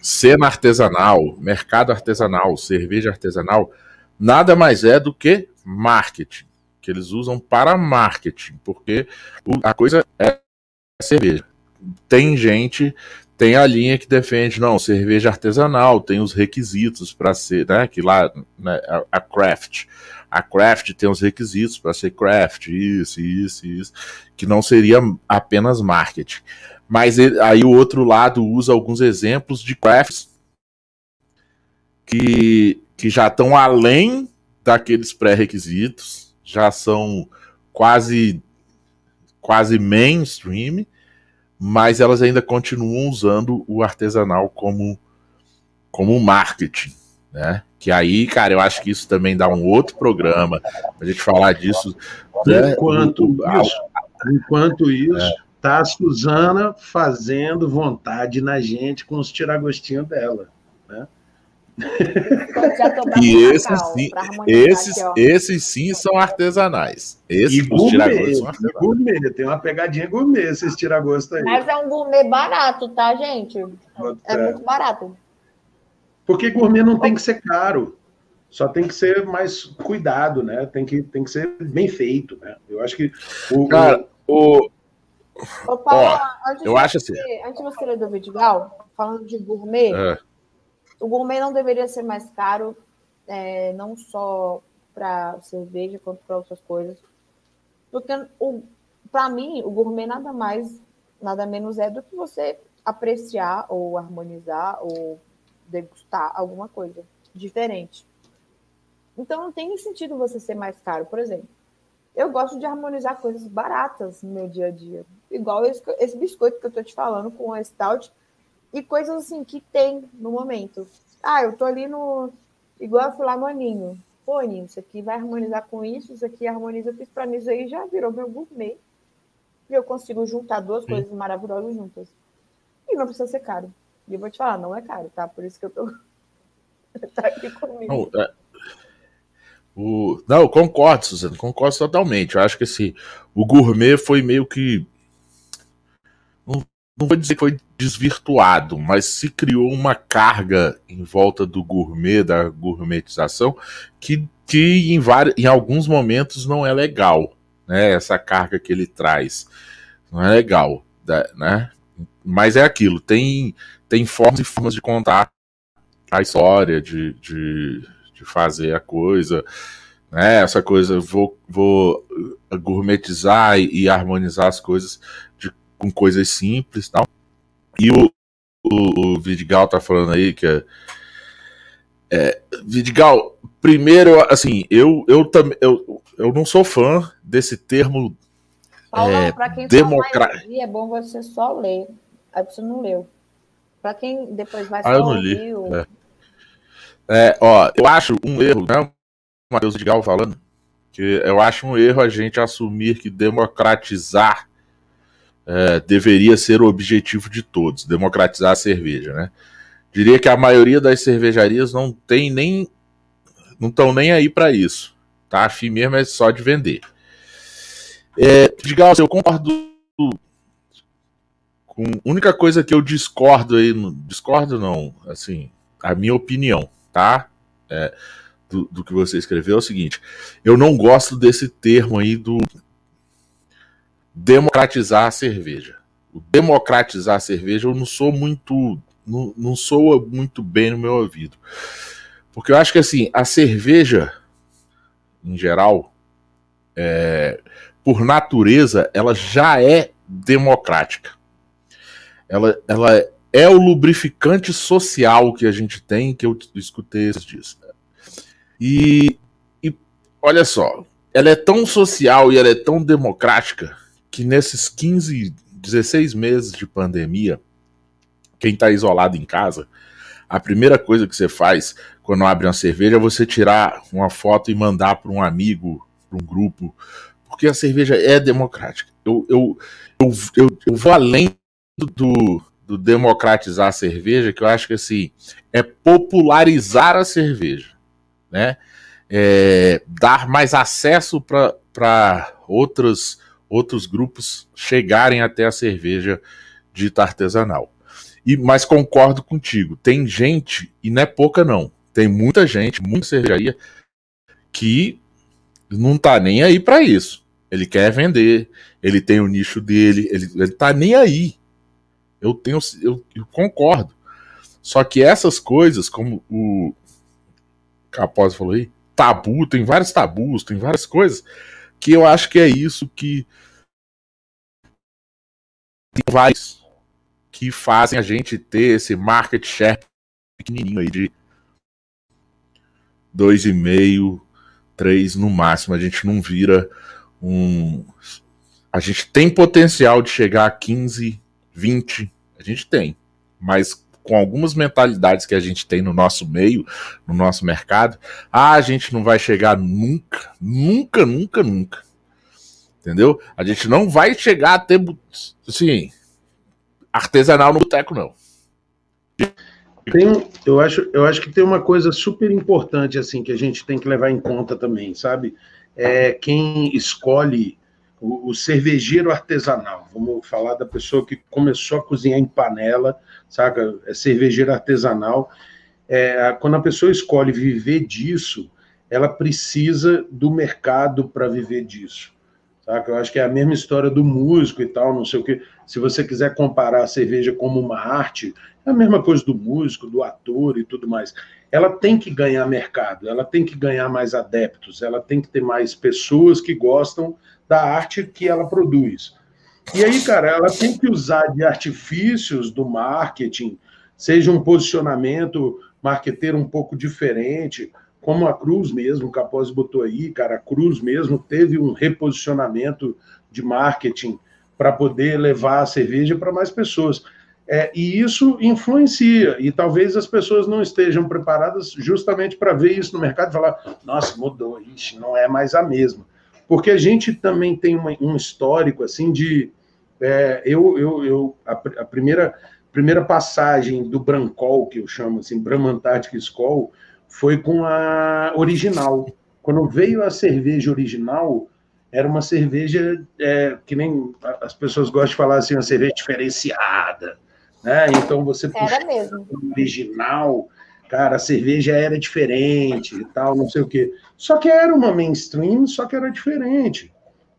cena artesanal, mercado artesanal, cerveja artesanal, nada mais é do que marketing, que eles usam para marketing, porque a coisa é cerveja. Tem gente, tem a linha que defende, não, cerveja artesanal, tem os requisitos para ser, né, que lá, né, a, a craft, a craft tem os requisitos para ser craft, isso, isso, isso, que não seria apenas marketing. Mas ele, aí o outro lado usa alguns exemplos de crafts que, que já estão além daqueles pré-requisitos, já são quase quase mainstream, mas elas ainda continuam usando o artesanal como como marketing, né? Que aí, cara, eu acho que isso também dá um outro programa a gente falar disso. Né? Enquanto isso, enquanto isso é. tá a Suzana fazendo vontade na gente com os tiragostinhos dela, né? <laughs> e esses sim, esses, aqui, esses sim são artesanais. Esses e gourmet, são artesanais. gourmet, tem uma pegadinha gourmet esses tiragostos aí. Mas é um gourmet barato, tá, gente? É muito barato. Porque gourmet não tem que ser caro. Só tem que ser mais cuidado, né? Tem que, tem que ser bem feito, né? Eu acho que o. Cara, o. Opa, Ó, antes eu acho você, assim. Antes de você ler do Vidigal, falando de gourmet, é. o gourmet não deveria ser mais caro, é, não só para cerveja quanto para outras coisas. Porque para mim, o gourmet nada mais, nada menos é do que você apreciar ou harmonizar ou degustar alguma coisa diferente. Então não tem sentido você ser mais caro. Por exemplo, eu gosto de harmonizar coisas baratas no meu dia a dia. Igual esse, esse biscoito que eu tô te falando com a Stout e coisas assim que tem no momento. Ah, eu tô ali no. Igual eu fui lá no Aninho. pô, Nino, isso aqui vai harmonizar com isso, isso aqui harmoniza com isso, para mim isso aí já virou meu gourmet. E eu consigo juntar duas Sim. coisas maravilhosas juntas. E não precisa ser caro. E vou te falar, não é caro, tá? Por isso que eu tô <laughs> tá aqui comigo. Não, é... O... Não, concordo, Suzano, concordo totalmente. Eu acho que assim, o gourmet foi meio que. Não, não vou dizer que foi desvirtuado, mas se criou uma carga em volta do gourmet, da gourmetização, que, que em, vários, em alguns momentos não é legal. Né? Essa carga que ele traz. Não é legal. Né? Mas é aquilo, tem, tem formas e formas de contar a história, de, de, de fazer a coisa. Né? Essa coisa, vou, vou gourmetizar e, e harmonizar as coisas de, com coisas simples tal. E o, o, o Vidigal tá falando aí que é, é, Vidigal, primeiro, assim, eu, eu, também eu, eu não sou fã desse termo. Paulo, é, para quem democra... é bom você só ler. Aí você não leu. Para quem depois vai ah, eu não li. É. é. ó, eu acho um erro, né? O Matheus Vidigal falando, que eu acho um erro a gente assumir que democratizar é, deveria ser o objetivo de todos, democratizar a cerveja, né? Diria que a maioria das cervejarias não tem nem não estão nem aí para isso, tá? A fim mesmo é só de vender. É, diga, eu concordo com a única coisa que eu discordo aí, discordo não, assim, a minha opinião, tá? É, do, do que você escreveu é o seguinte: eu não gosto desse termo aí do democratizar a cerveja. O democratizar a cerveja eu não sou muito. Não, não soa muito bem no meu ouvido. Porque eu acho que assim, a cerveja, em geral, é, por natureza, ela já é democrática. Ela, ela é o lubrificante social que a gente tem, que eu escutei esses dias. E, e olha só, ela é tão social e ela é tão democrática que nesses 15, 16 meses de pandemia, quem está isolado em casa, a primeira coisa que você faz quando abre uma cerveja é você tirar uma foto e mandar para um amigo, para um grupo, porque a cerveja é democrática. Eu, eu, eu, eu, eu vou além do, do democratizar a cerveja, que eu acho que assim é popularizar a cerveja, né? É, dar mais acesso para outras outros grupos chegarem até a cerveja dita artesanal. E, mas concordo contigo, tem gente, e não é pouca não, tem muita gente, muita cervejaria, que não tá nem aí para isso. Ele quer vender, ele tem o nicho dele, ele, ele tá nem aí. Eu tenho, eu, eu concordo. Só que essas coisas, como o Capós falou aí, tabu, tem vários tabus, tem várias coisas que eu acho que é isso que vai que fazem a gente ter esse market share pequenininho aí de 2,5, 3 no máximo. A gente não vira um. A gente tem potencial de chegar a 15, 20. A gente tem. Mas com algumas mentalidades que a gente tem no nosso meio, no nosso mercado, ah, a gente não vai chegar nunca, nunca, nunca, nunca. Entendeu? A gente não vai chegar a ter, assim, artesanal no boteco, não. Tem, eu, acho, eu acho que tem uma coisa super importante, assim, que a gente tem que levar em conta também, sabe? É quem escolhe o, o, cervejeiro artesanal. Vamos falar da pessoa que começou a cozinhar em panela, saca? É cervejeiro artesanal. É, quando a pessoa escolhe viver disso, ela precisa do mercado para viver disso. Saca? Eu acho que é a mesma história do músico e tal, não sei o que. Se você quiser comparar a cerveja como uma arte, é a mesma coisa do músico, do ator e tudo mais. Ela tem que ganhar mercado, ela tem que ganhar mais adeptos, ela tem que ter mais pessoas que gostam da arte que ela produz. E aí, cara, ela tem que usar de artifícios do marketing, seja um posicionamento marqueteiro um pouco diferente, como a Cruz mesmo, o Capós botou aí, cara, a Cruz mesmo teve um reposicionamento de marketing para poder levar a cerveja para mais pessoas. É, e isso influencia, e talvez as pessoas não estejam preparadas justamente para ver isso no mercado e falar: nossa, mudou, ixi, não é mais a mesma. Porque a gente também tem uma, um histórico assim de. É, eu, eu, eu a, a, primeira, primeira passagem do Brancol, que eu chamo assim, Bramantartic Skol, foi com a original. Quando veio a cerveja original, era uma cerveja é, que nem as pessoas gostam de falar assim, uma cerveja diferenciada né? Então você era mesmo. original, cara, a cerveja era diferente e tal, não sei o quê. Só que era uma mainstream, só que era diferente.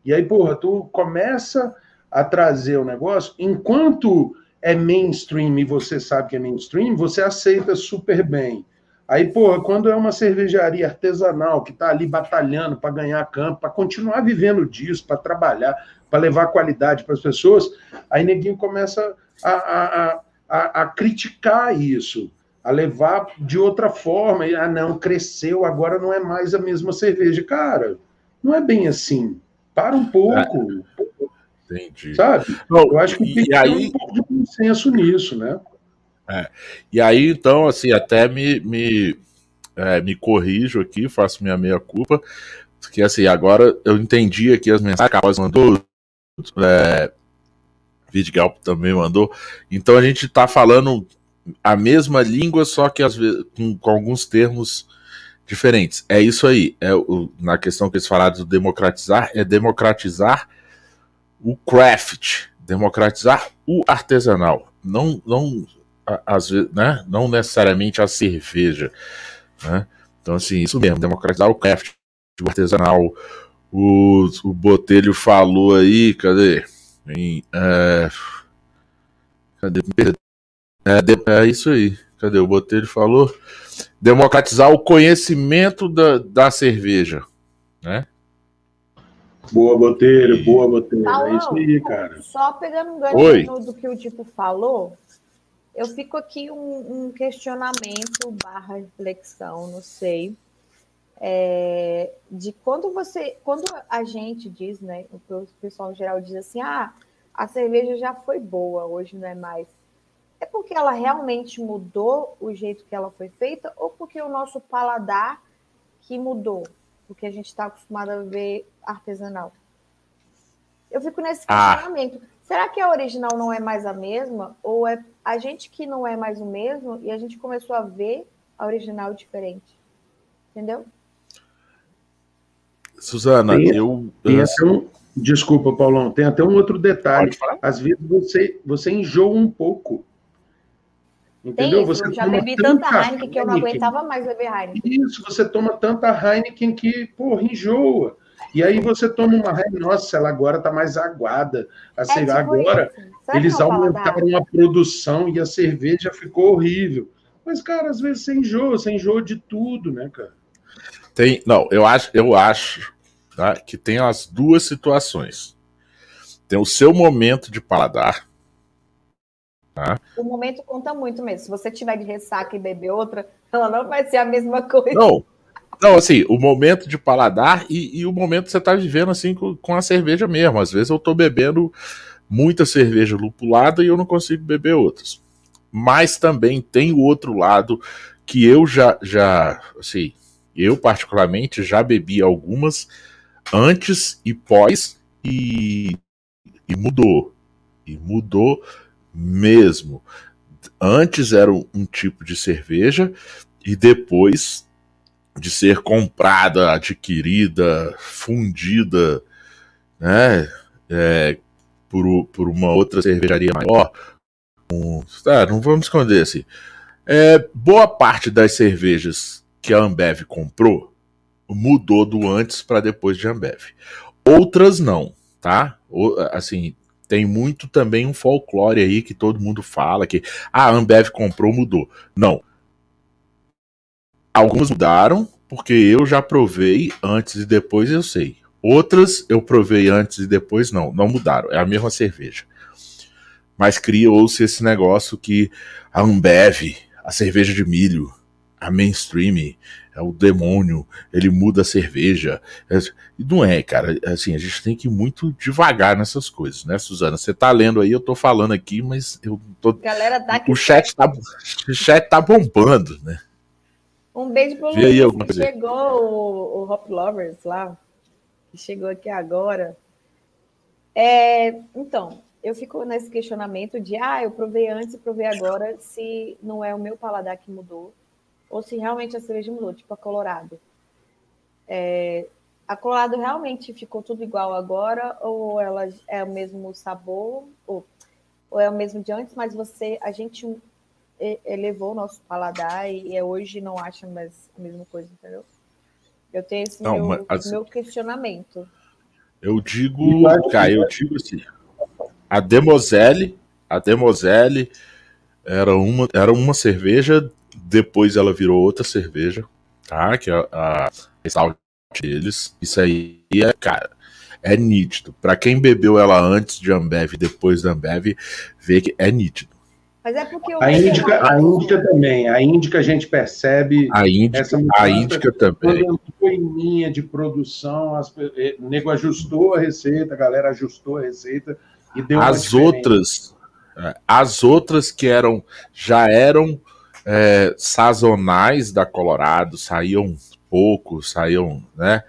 E aí, porra, tu começa a trazer o negócio, enquanto é mainstream e você sabe que é mainstream, você aceita super bem. Aí, porra, quando é uma cervejaria artesanal que está ali batalhando para ganhar campo, para continuar vivendo disso, para trabalhar, para levar qualidade para as pessoas, aí neguinho começa a, a, a, a, criticar isso, a levar de outra forma. E, ah, não, cresceu, agora não é mais a mesma cerveja. Cara, não é bem assim. Para um pouco. É. Entendi. Sabe? Não, Eu acho que tem que aí... ter um pouco de consenso nisso, né? É. E aí, então, assim, até me, me, é, me corrijo aqui, faço minha meia-culpa, porque, assim, agora eu entendi aqui as mensagens que a mandou, é, Vidgal também mandou. Então a gente está falando a mesma língua, só que às vezes com, com, alguns termos diferentes. É isso aí. É o, na questão que eles falaram do democratizar, é democratizar o craft, democratizar o artesanal. Não, não, às vezes, né? Não necessariamente a cerveja. Né? Então, assim, isso mesmo, democratizar o craft, o artesanal. O, o Botelho falou aí, cadê? Em, é... Cadê? É, é isso aí. Cadê? O Botelho falou. Democratizar o conhecimento da, da cerveja. Né? Boa, Botelho, e... boa, Botelho. é isso aí, cara. Só pegando um gancho do que o tipo falou, eu fico aqui um, um questionamento barra reflexão, não sei. É, de quando você, quando a gente diz, né, o pessoal em geral diz assim, ah, a cerveja já foi boa, hoje não é mais. É porque ela realmente mudou o jeito que ela foi feita ou porque o nosso paladar que mudou, porque a gente está acostumado a ver artesanal? Eu fico nesse ah. questionamento. Ah. Será que a original não é mais a mesma? Ou é a gente que não é mais o mesmo e a gente começou a ver a original diferente? Entendeu? Suzana, tem, eu. Tem até um, desculpa, Paulão, tem até um outro detalhe. Às vezes você, você enjoa um pouco. Entendeu? Isso, você eu já bebi tanta Heineken, Heineken que eu não aguentava mais beber Heineken. Isso, você toma tanta Heineken que, porra, enjoa. E aí você toma uma Heineken, nossa, ela agora está mais aguada. Assim, é tipo agora eles aumentaram a produção e a cerveja ficou horrível. Mas, cara, às vezes você enjoa, você enjoa de tudo, né, cara? Tem, não, eu acho, eu acho tá, que tem as duas situações. Tem o seu momento de paladar. Tá? O momento conta muito mesmo. Se você tiver de ressaca e beber outra, ela não vai ser a mesma coisa. Não, não, assim, o momento de paladar e, e o momento que você está vivendo assim com, com, a cerveja mesmo. Às vezes eu estou bebendo muita cerveja lupulada e eu não consigo beber outras. Mas também tem o outro lado que eu já, já assim, eu, particularmente, já bebi algumas antes e pós e, e mudou. E mudou mesmo. Antes era um tipo de cerveja e depois de ser comprada, adquirida, fundida, né, é, por, por uma outra cervejaria maior. Um, tá, não vamos esconder assim. É, boa parte das cervejas que a Ambev comprou mudou do antes para depois de Ambev. Outras não, tá? Assim, tem muito também um folclore aí que todo mundo fala que ah, a Ambev comprou, mudou. Não. Algumas mudaram porque eu já provei antes e depois eu sei. Outras eu provei antes e depois não, não mudaram. É a mesma cerveja. Mas criou-se esse negócio que a Ambev, a cerveja de milho, a mainstream, é o demônio, ele muda a cerveja. É, não é, cara. Assim, a gente tem que ir muito devagar nessas coisas, né, Suzana? Você tá lendo aí, eu tô falando aqui, mas eu tô. Galera tá aqui. O chat tá, o chat tá bombando, né? Um beijo pro Luiz, que chegou o, o Hop Lovers lá, que chegou aqui agora. É, então, eu fico nesse questionamento de, ah, eu provei antes e provei agora, se não é o meu paladar que mudou, ou se realmente a cerveja mudou, tipo a Colorado. É, a Colorado realmente ficou tudo igual agora, ou ela é o mesmo sabor, ou, ou é o mesmo de antes, mas você, a gente elevou o nosso paladar e, e hoje não acha mais a mesma coisa, entendeu? Eu tenho esse não, meu, assim, meu questionamento. Eu digo, cara, eu digo assim, a Demoselle, a Demoselle era uma, era uma cerveja depois ela virou outra cerveja, tá? Que é a, a deles. Isso aí é, cara, é nítido. Para quem bebeu ela antes de Ambev e depois da Ambev, vê que é nítido. Mas é porque a índica, a índica também, a índica a gente percebe a índica, essa a índica também. Quando entrou em linha de produção, as, eh, o nego ajustou a receita, a galera ajustou a receita e deu As outras, é, as outras que eram já eram é, sazonais da Colorado, saíam pouco, saíam, né?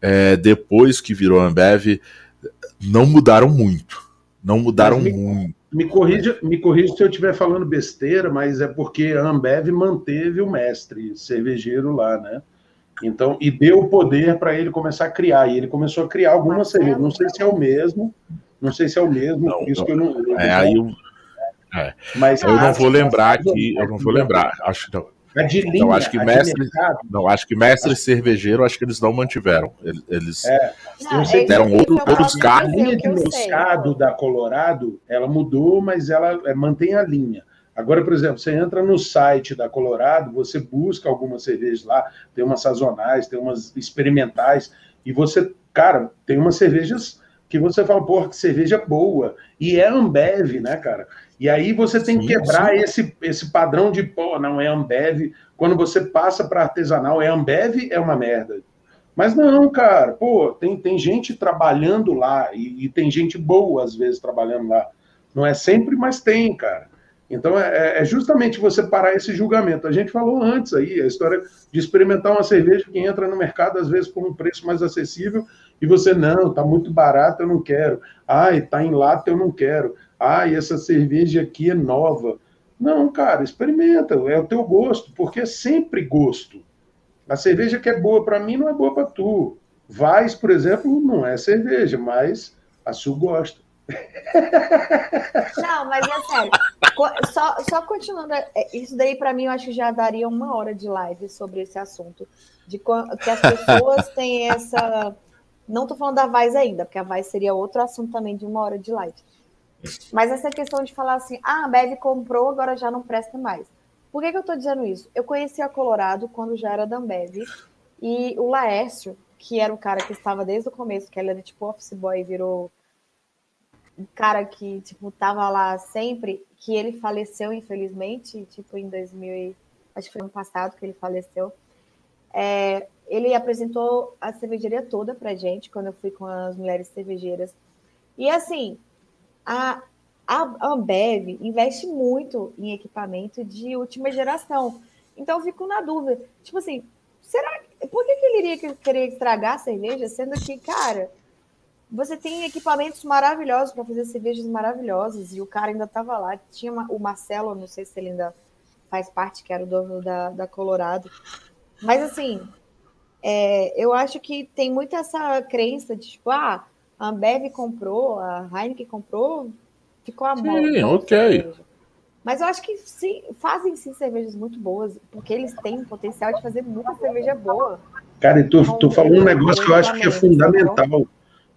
É, depois que virou Ambev, não mudaram muito. Não mudaram me, muito. Me corrija, me corrija se eu estiver falando besteira, mas é porque a Ambev manteve o mestre cervejeiro lá, né? Então, e deu o poder para ele começar a criar. E ele começou a criar algumas cervejas. Não sei se é o mesmo, não sei se é o mesmo, não, por isso não, que eu não. É, aí eu, é. Mas eu não vou lembrar aqui, eu não vou lembrar. Acho que não. A de linha, então, acho que mestre, não, acho que mestre cervejeiro, acho que eles não mantiveram. Eles é. não, deram outro, outros carros. A linha de moscado da Colorado, ela mudou, mas ela é, mantém a linha. Agora, por exemplo, você entra no site da Colorado, você busca algumas cervejas lá, tem umas sazonais, tem umas experimentais, e você, cara, tem umas cervejas que você fala, porra, que cerveja boa. E é Ambev, né, cara? E aí você tem sim, que quebrar esse, esse padrão de, pô, não é Ambev. Quando você passa para artesanal, é Ambev, é uma merda. Mas não, cara, pô, tem, tem gente trabalhando lá e, e tem gente boa, às vezes, trabalhando lá. Não é sempre, mas tem, cara. Então é, é, justamente você parar esse julgamento. A gente falou antes aí, a história de experimentar uma cerveja que entra no mercado, às vezes, por um preço mais acessível, e você, não, tá muito barato, eu não quero. Ai, tá em lata, eu não quero. Ai, essa cerveja aqui é nova. Não, cara, experimenta, é o teu gosto, porque é sempre gosto. A cerveja que é boa para mim não é boa para tu. Vais, por exemplo, não é cerveja, mas a Su gosta. Não, mas é sério. Só, só continuando, é, isso daí para mim eu acho que já daria uma hora de live sobre esse assunto. De que as pessoas <laughs> têm essa não estou falando da Vaz ainda, porque a Vaz seria outro assunto também de uma hora de live. Mas essa questão de falar assim, ah, a Bev comprou, agora já não presta mais. Por que, que eu estou dizendo isso? Eu conheci a Colorado quando já era da Ambev, e o Laércio, que era o cara que estava desde o começo, que ele era tipo office boy, virou um cara que, tipo, tava lá sempre, que ele faleceu, infelizmente, tipo, em 2000, acho que foi ano passado que ele faleceu. É, ele apresentou a cervejaria toda para gente quando eu fui com as mulheres cervejeiras. E assim, a, a Ambev investe muito em equipamento de última geração. Então eu fico na dúvida. Tipo assim, será por que, que ele iria querer estragar a cerveja, sendo que, cara, você tem equipamentos maravilhosos para fazer cervejas maravilhosas e o cara ainda estava lá. Tinha uma, o Marcelo, não sei se ele ainda faz parte, que era o dono da, da Colorado. Mas assim, é, eu acho que tem muito essa crença de tipo, ah, a Ambev comprou, a Heineken comprou, ficou a mão. Sim, ok. Mas eu acho que sim, fazem sim cervejas muito boas, porque eles têm o potencial de fazer muita cerveja boa. Cara, e tu, então, tu falou um negócio que eu acho que é fundamental.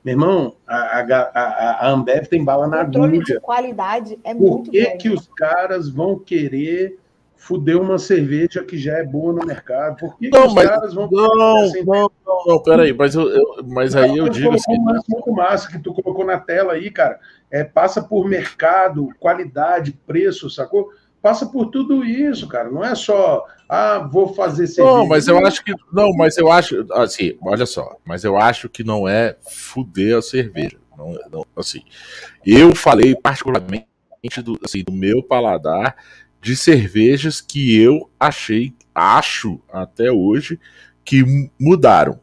Meu irmão, a, a, a Ambev tem bala na agulha. de qualidade é Por muito que, que os caras vão querer fuder uma cerveja que já é boa no mercado. Por que, não, que os mas, caras vão. Não, não, não, não, peraí, mas, eu, eu mas aí eu digo assim. Um pouco massa que tu colocou na tela aí, cara. É, passa por mercado, qualidade, preço, sacou? passa por tudo isso, cara. Não é só, ah, vou fazer cerveja. Não, mas eu acho que. Não, mas eu acho. Assim, olha só. Mas eu acho que não é fuder a cerveja. Não, não, assim, eu falei particularmente do, assim, do meu paladar de cervejas que eu achei, acho até hoje, que mudaram.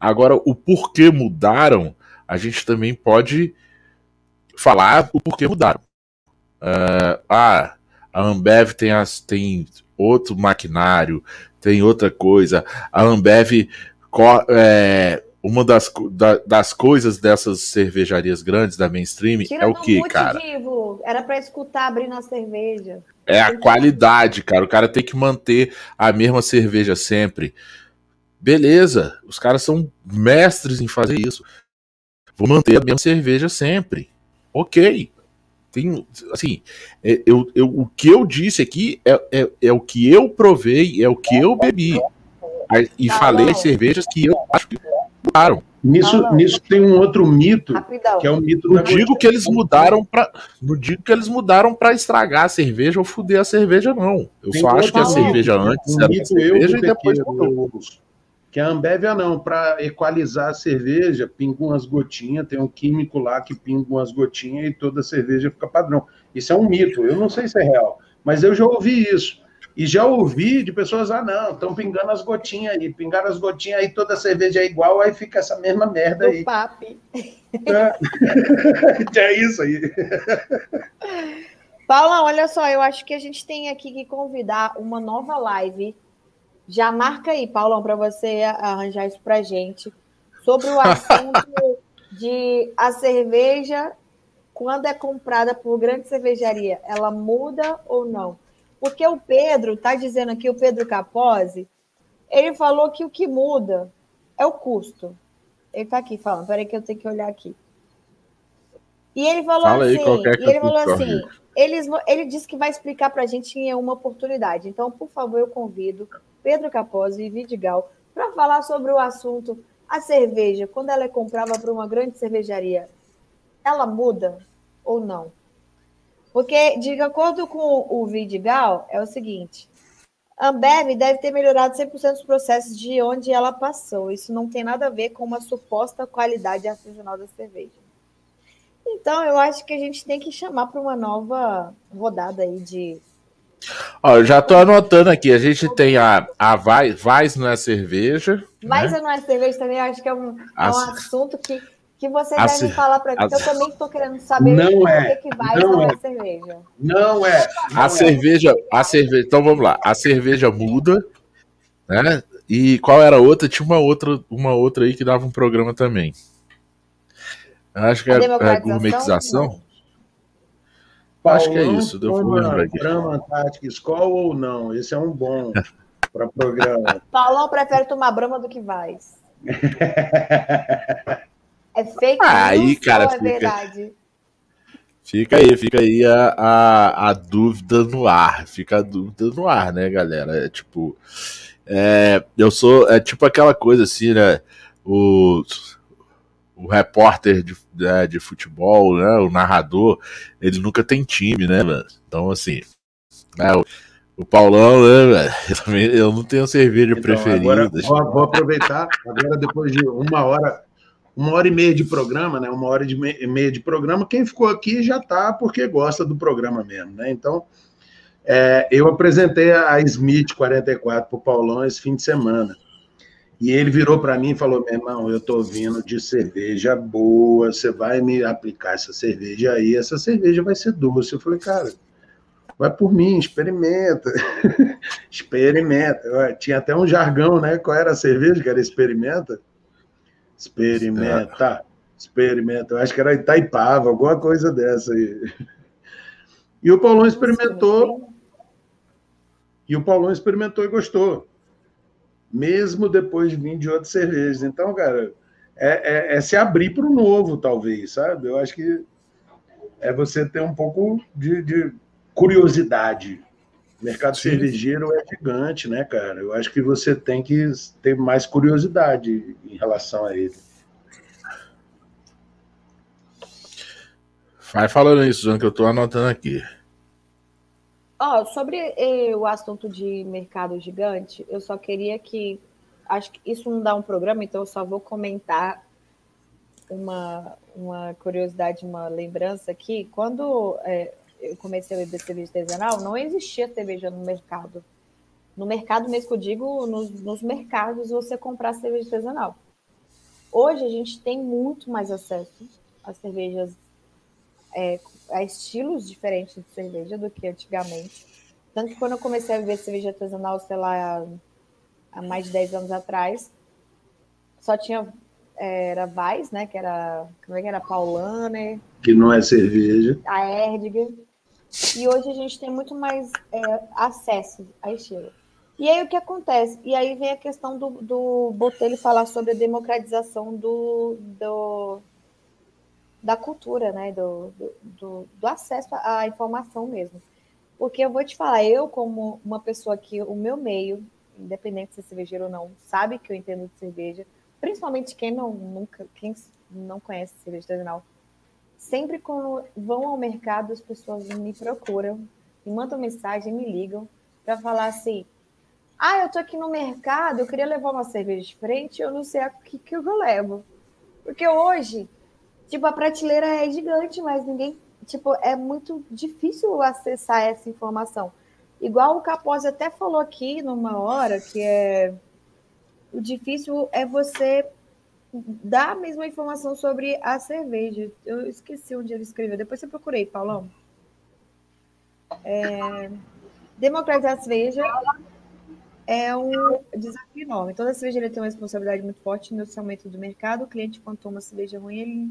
Agora, o porquê mudaram, a gente também pode falar o porquê mudaram. Uh, ah, a Ambev tem, as, tem outro maquinário, tem outra coisa. A Ambev, é, uma das, da, das coisas dessas cervejarias grandes da mainstream Tira é o que, cara? Era para escutar abrindo a cerveja. É a qualidade, cara. O cara tem que manter a mesma cerveja sempre. Beleza, os caras são mestres em fazer isso. Vou manter a mesma cerveja sempre. Ok. Tem, assim, é, eu, eu, o que eu disse aqui é, é, é o que eu provei, é o que eu bebi. E tá falei as cervejas que eu acho que mudaram. Nisso, não, não. nisso tem um outro mito, Rapidão. que é o mito não digo que eles mudaram para Não digo que eles mudaram para estragar a cerveja ou fuder a cerveja, não. Eu tem só acho que a cerveja antes um era cerveja e depois mudou. Que a Ambev, ah, não, para equalizar a cerveja, pinga umas gotinhas, tem um químico lá que pinga umas gotinhas e toda a cerveja fica padrão. Isso é um mito, eu não sei se é real, mas eu já ouvi isso. E já ouvi de pessoas, ah, não, estão pingando as gotinhas aí, pingaram as gotinhas aí, toda a cerveja é igual, aí fica essa mesma merda aí. Do papi. É. <laughs> é isso aí. Paulão, olha só, eu acho que a gente tem aqui que convidar uma nova live. Já marca aí, Paulão, para você arranjar isso para gente, sobre o assunto <laughs> de a cerveja, quando é comprada por grande cervejaria, ela muda ou não? Porque o Pedro está dizendo aqui, o Pedro Capozzi, ele falou que o que muda é o custo. Ele está aqui falando, peraí que eu tenho que olhar aqui. E ele falou Fala assim, aí, é ele falou assim, eles, ele disse que vai explicar para a gente em uma oportunidade. Então, por favor, eu convido Pedro Capozzi e Vidigal para falar sobre o assunto a cerveja, quando ela é comprada para uma grande cervejaria, ela muda ou não? Porque, de acordo com o Vidigal, é o seguinte: a Ambev deve ter melhorado 100% dos processos de onde ela passou. Isso não tem nada a ver com uma suposta qualidade artesanal da cerveja. Então, eu acho que a gente tem que chamar para uma nova rodada aí de. Ó, eu já estou anotando aqui. A gente tem a, a Vais, não é cerveja. Vais né? não é cerveja também, eu acho que é um, é um assunto que que você a deve falar para mim, eu também estou querendo saber não é, que, que vai não é. a cerveja. Não é. Não a é. cerveja, a cerveja, então vamos lá. A cerveja muda, né? E qual era a outra? Tinha uma outra, uma outra aí que dava um programa também. Acho que é a, a gourmetização. Acho que é isso. Deu Brahma Tática Escola ou não? Esse é um bom para programa. <laughs> Paulão prefere tomar Brahma do que Vais. <laughs> É fake ah, aí, cara, é fica, verdade? Fica aí, fica aí a, a, a, dúvida no ar. Fica a dúvida no ar, né, galera? É tipo. É, eu sou. É tipo aquela coisa assim, né? O, o repórter de, né, de futebol, né? O narrador, ele nunca tem time, né, mano? Então, assim. Né, o, o Paulão, né, velho? <laughs> Eu, não tenho cerveja então, preferida. Agora, vou, vou aproveitar, agora depois de uma hora uma hora e meia de programa, né? Uma hora e meia de programa. Quem ficou aqui já está porque gosta do programa mesmo, né? Então, é, eu apresentei a Smith 44 para o Paulão esse fim de semana. E ele virou para mim e falou: meu irmão, eu estou vindo de cerveja boa, você vai me aplicar essa cerveja aí, essa cerveja vai ser doce. Eu falei, cara, vai por mim, experimenta. <laughs> experimenta. Tinha até um jargão, né? Qual era a cerveja que era experimenta? Experimenta, experimenta. Eu acho que era Itaipava, alguma coisa dessa aí. E o Paulão experimentou. E o Paulão experimentou e gostou. Mesmo depois de vir de outras cervejas. Então, cara, é, é, é se abrir para o novo, talvez, sabe? Eu acho que é você ter um pouco de, de curiosidade. O mercado Sim. cervejeiro é gigante, né, cara? Eu acho que você tem que ter mais curiosidade em relação a ele. Vai falando isso, João, que eu tô anotando aqui. Oh, sobre eh, o assunto de mercado gigante, eu só queria que. Acho que isso não dá um programa, então eu só vou comentar uma, uma curiosidade, uma lembrança aqui. Quando é, eu comecei a beber cerveja artesanal, não existia cerveja no mercado. No mercado mesmo que eu digo, nos, nos mercados você comprar cerveja artesanal. Hoje a gente tem muito mais acesso a cervejas é, a estilos diferentes de cerveja do que antigamente. Tanto que quando eu comecei a beber cerveja artesanal, sei lá, há mais de 10 anos atrás, só tinha é, era Weiss, né? Que era, como é que era? Paulaner. Que não é cerveja. A Erdinger. E hoje a gente tem muito mais é, acesso a estilo. E aí o que acontece? E aí vem a questão do, do Botelho falar sobre a democratização do, do, da cultura, né? Do, do, do, acesso à informação mesmo. Porque eu vou te falar, eu, como uma pessoa que o meu meio, independente se é cervejeiro ou não, sabe que eu entendo de cerveja, principalmente quem não, nunca, quem não conhece cerveja artesanal, sempre quando vão ao mercado, as pessoas me procuram, me mandam mensagem, me ligam para falar assim: ah, eu tô aqui no mercado, eu queria levar uma cerveja de frente, eu não sei o que, que eu levo. Porque hoje Tipo, a prateleira é gigante, mas ninguém. Tipo, é muito difícil acessar essa informação. Igual o Capozzi até falou aqui numa hora, que é. O difícil é você dar a mesma informação sobre a cerveja. Eu esqueci onde ele escreveu. Depois você procurei, Paulão. É... Democratizar a cerveja é um desafio enorme. Toda cervejaria tem uma responsabilidade muito forte no aumento do mercado. O cliente, quando toma cerveja ruim, ele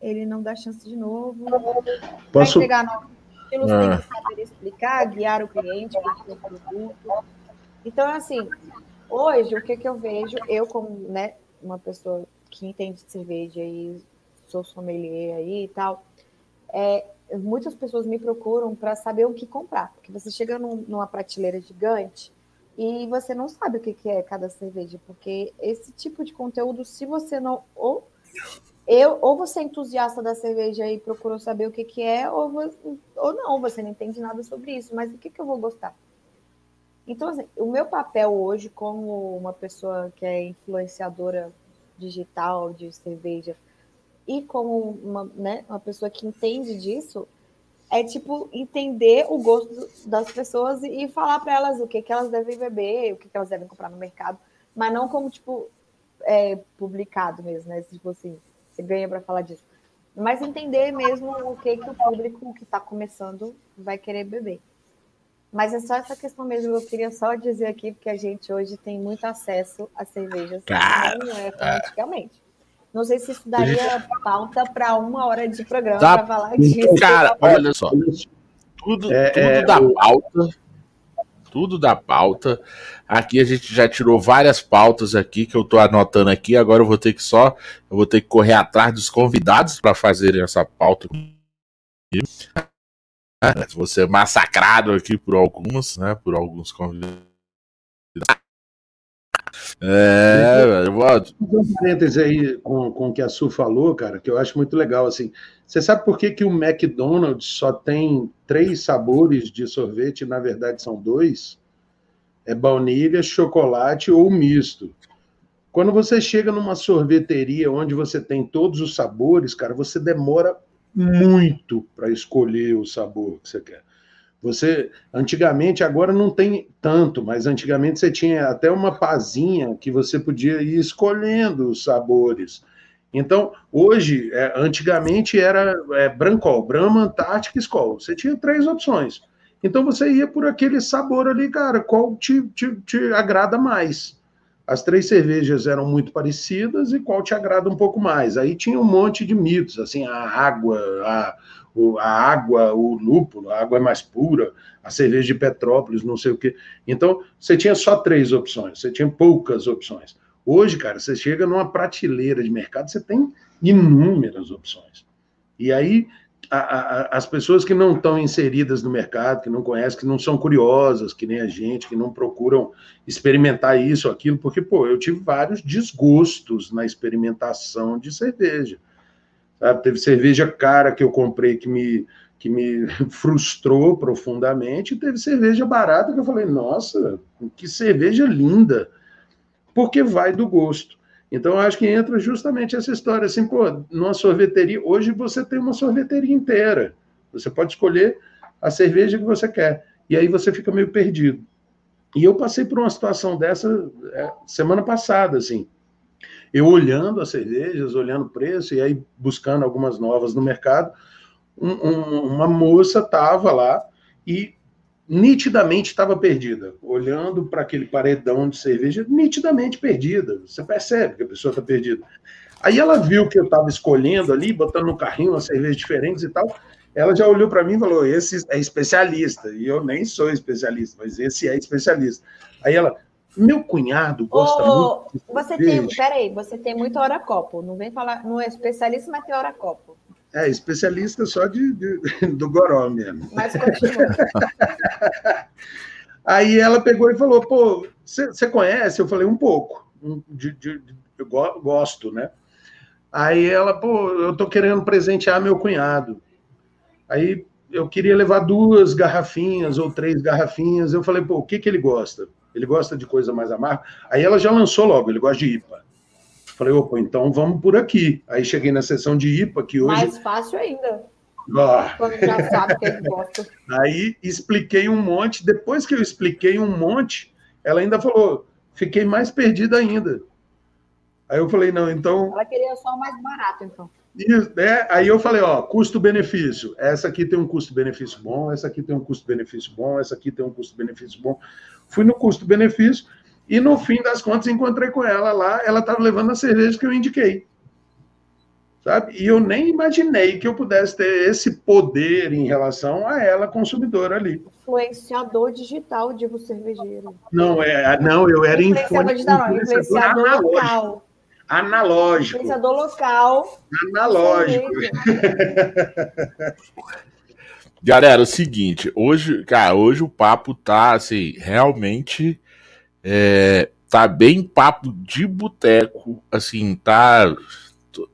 ele não dá chance de novo. Posso... Para entregar novos estilos, ah. tem que saber explicar, guiar o cliente, o produto. Então, assim, hoje, o que, que eu vejo, eu como né, uma pessoa que entende de cerveja e sou sommelier aí e tal, é, muitas pessoas me procuram para saber o que comprar. Porque você chega num, numa prateleira gigante e você não sabe o que, que é cada cerveja, porque esse tipo de conteúdo, se você não ou eu, ou você é entusiasta da cerveja e procurou saber o que, que é, ou, ou não, você não entende nada sobre isso, mas o que, que eu vou gostar? Então, assim, o meu papel hoje, como uma pessoa que é influenciadora digital de cerveja, e como uma, né, uma pessoa que entende disso, é tipo entender o gosto das pessoas e, falar para elas o que, que elas devem beber, o que, que elas devem comprar no mercado, mas não como tipo é, publicado mesmo, né? Tipo assim, você ganha para falar disso. Mas entender mesmo o que, que o público que está começando vai querer beber. Mas é só essa questão mesmo. Eu queria só dizer aqui, porque a gente hoje tem muito acesso a cervejas Cara, não é antigamente. Não sei se isso daria pauta para uma hora de programa para falar disso. Cara, olha só. Tudo, é, tudo é, da pauta tudo da pauta. Aqui a gente já tirou várias pautas aqui que eu tô anotando aqui. Agora eu vou ter que só, eu vou ter que correr atrás dos convidados para fazerem essa pauta. Vou ser massacrado aqui por alguns, né? Por alguns convidados. É, eu vou. Um parênteses aí com, com o que a Su falou, cara, que eu acho muito legal. Assim, você sabe por que, que o McDonald's só tem três sabores de sorvete? Na verdade, são dois: é baunilha, chocolate ou misto. Quando você chega numa sorveteria onde você tem todos os sabores, cara, você demora muito para escolher o sabor que você quer. Você, antigamente, agora não tem tanto, mas antigamente você tinha até uma pazinha que você podia ir escolhendo os sabores. Então, hoje, é, antigamente era é, Brancol, Brahma, Antártica e Skol. Você tinha três opções. Então, você ia por aquele sabor ali, cara, qual te, te, te agrada mais. As três cervejas eram muito parecidas e qual te agrada um pouco mais. Aí tinha um monte de mitos, assim, a água, a, a água, o lúpulo, a água é mais pura, a cerveja de Petrópolis, não sei o quê. Então, você tinha só três opções, você tinha poucas opções. Hoje, cara, você chega numa prateleira de mercado, você tem inúmeras opções. E aí, a, a, as pessoas que não estão inseridas no mercado, que não conhecem, que não são curiosas, que nem a gente, que não procuram experimentar isso ou aquilo, porque, pô, eu tive vários desgostos na experimentação de cerveja. Sabe? Teve cerveja cara que eu comprei que me, que me <laughs> frustrou profundamente, e teve cerveja barata que eu falei, nossa, que cerveja linda, porque vai do gosto. Então, eu acho que entra justamente essa história, assim, pô, numa sorveteria, hoje você tem uma sorveteria inteira, você pode escolher a cerveja que você quer, e aí você fica meio perdido. E eu passei por uma situação dessa é, semana passada, assim, eu olhando as cervejas, olhando o preço, e aí buscando algumas novas no mercado, um, um, uma moça estava lá e nitidamente estava perdida, olhando para aquele paredão de cerveja, nitidamente perdida. Você percebe que a pessoa está perdida. Aí ela viu que eu estava escolhendo ali, botando no carrinho umas cervejas diferentes e tal. Ela já olhou para mim e falou: Esse é especialista. E eu nem sou especialista, mas esse é especialista. Aí ela, meu cunhado gosta oh, muito. Você tem, peraí, você tem muito hora copo. Não vem falar, não é especialista, mas tem hora copo. É, especialista só de, de <laughs> do goró mesmo. Mas continua. <laughs> Aí ela pegou e falou: pô, você conhece? Eu falei: um pouco. De, de, de, eu gosto, né? Aí ela, pô, eu tô querendo presentear meu cunhado. Aí eu queria levar duas garrafinhas ou três garrafinhas. Eu falei, pô, o que, que ele gosta? Ele gosta de coisa mais amarga. Aí ela já lançou logo, ele gosta de IPA. Falei, opa, então vamos por aqui. Aí cheguei na sessão de IPA, que hoje. Mais fácil ainda. Ah. Quando já sabe que ele gosta. <laughs> Aí expliquei um monte. Depois que eu expliquei um monte, ela ainda falou: fiquei mais perdida ainda. Aí eu falei, não, então. Ela queria só o mais barato, então. Isso, é, aí eu falei, ó, custo-benefício. Essa aqui tem um custo-benefício bom, essa aqui tem um custo-benefício bom, essa aqui tem um custo-benefício bom. Fui no custo-benefício e no fim das contas encontrei com ela lá, ela estava levando a cerveja que eu indiquei. Sabe? E eu nem imaginei que eu pudesse ter esse poder em relação a ela, consumidora ali. Influenciador digital, digo cervejeiro. Não, é, não eu era influenciador, digital, influenciador, influenciador local. Analógico. Influenciador local. Analógico. Galera, é o seguinte, hoje, cara, hoje o papo tá assim, realmente é, tá bem papo de boteco, assim, tá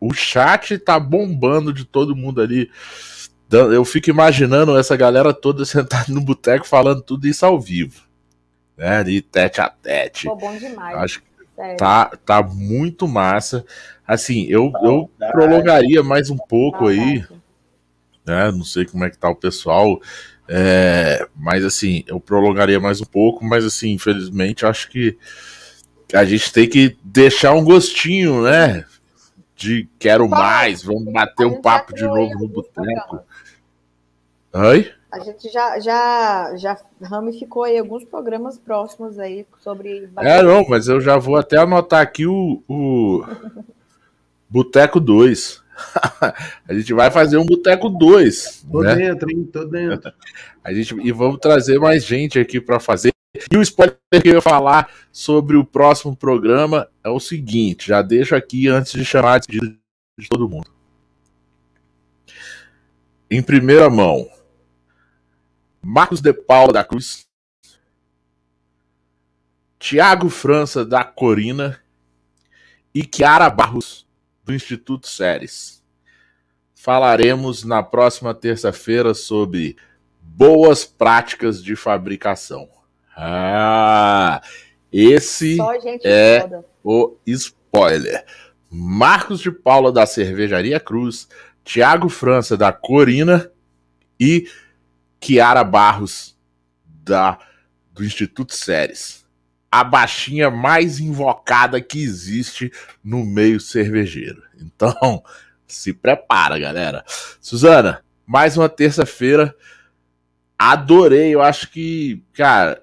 o chat tá bombando de todo mundo ali. Eu fico imaginando essa galera toda <laughs> sentada no boteco falando tudo isso ao vivo. Né? De tete a tete. Pô, bom demais. Acho que tá, tá muito massa. Assim, eu, eu prolongaria mais um pouco aí né? Não sei como é que tá o pessoal. É, mas assim, eu prolongaria mais um pouco, mas assim, infelizmente, acho que a gente tem que deixar um gostinho, né? De quero mais, vamos bater um papo de novo no boteco. Oi? A gente já, já, já ramificou aí alguns programas próximos aí sobre. É, não, mas eu já vou até anotar aqui o, o <laughs> Boteco 2. <laughs> a gente vai fazer um Boteco 2. Tô né? dentro, hein? Tô dentro. A gente, e vamos trazer mais gente aqui para fazer. E o spoiler que eu ia falar sobre o próximo programa é o seguinte: já deixo aqui antes de chamar de todo mundo. Em primeira mão, Marcos de Paula da Cruz, Tiago França da Corina e Kiara Barros do Instituto Séries. Falaremos na próxima terça-feira sobre boas práticas de fabricação. Ah, esse é foda. o spoiler. Marcos de Paula da Cervejaria Cruz, Tiago França da Corina e Kiara Barros da do Instituto Séries a baixinha mais invocada que existe no meio cervejeiro. Então, <laughs> se prepara, galera. Suzana, mais uma terça-feira. Adorei, eu acho que, cara,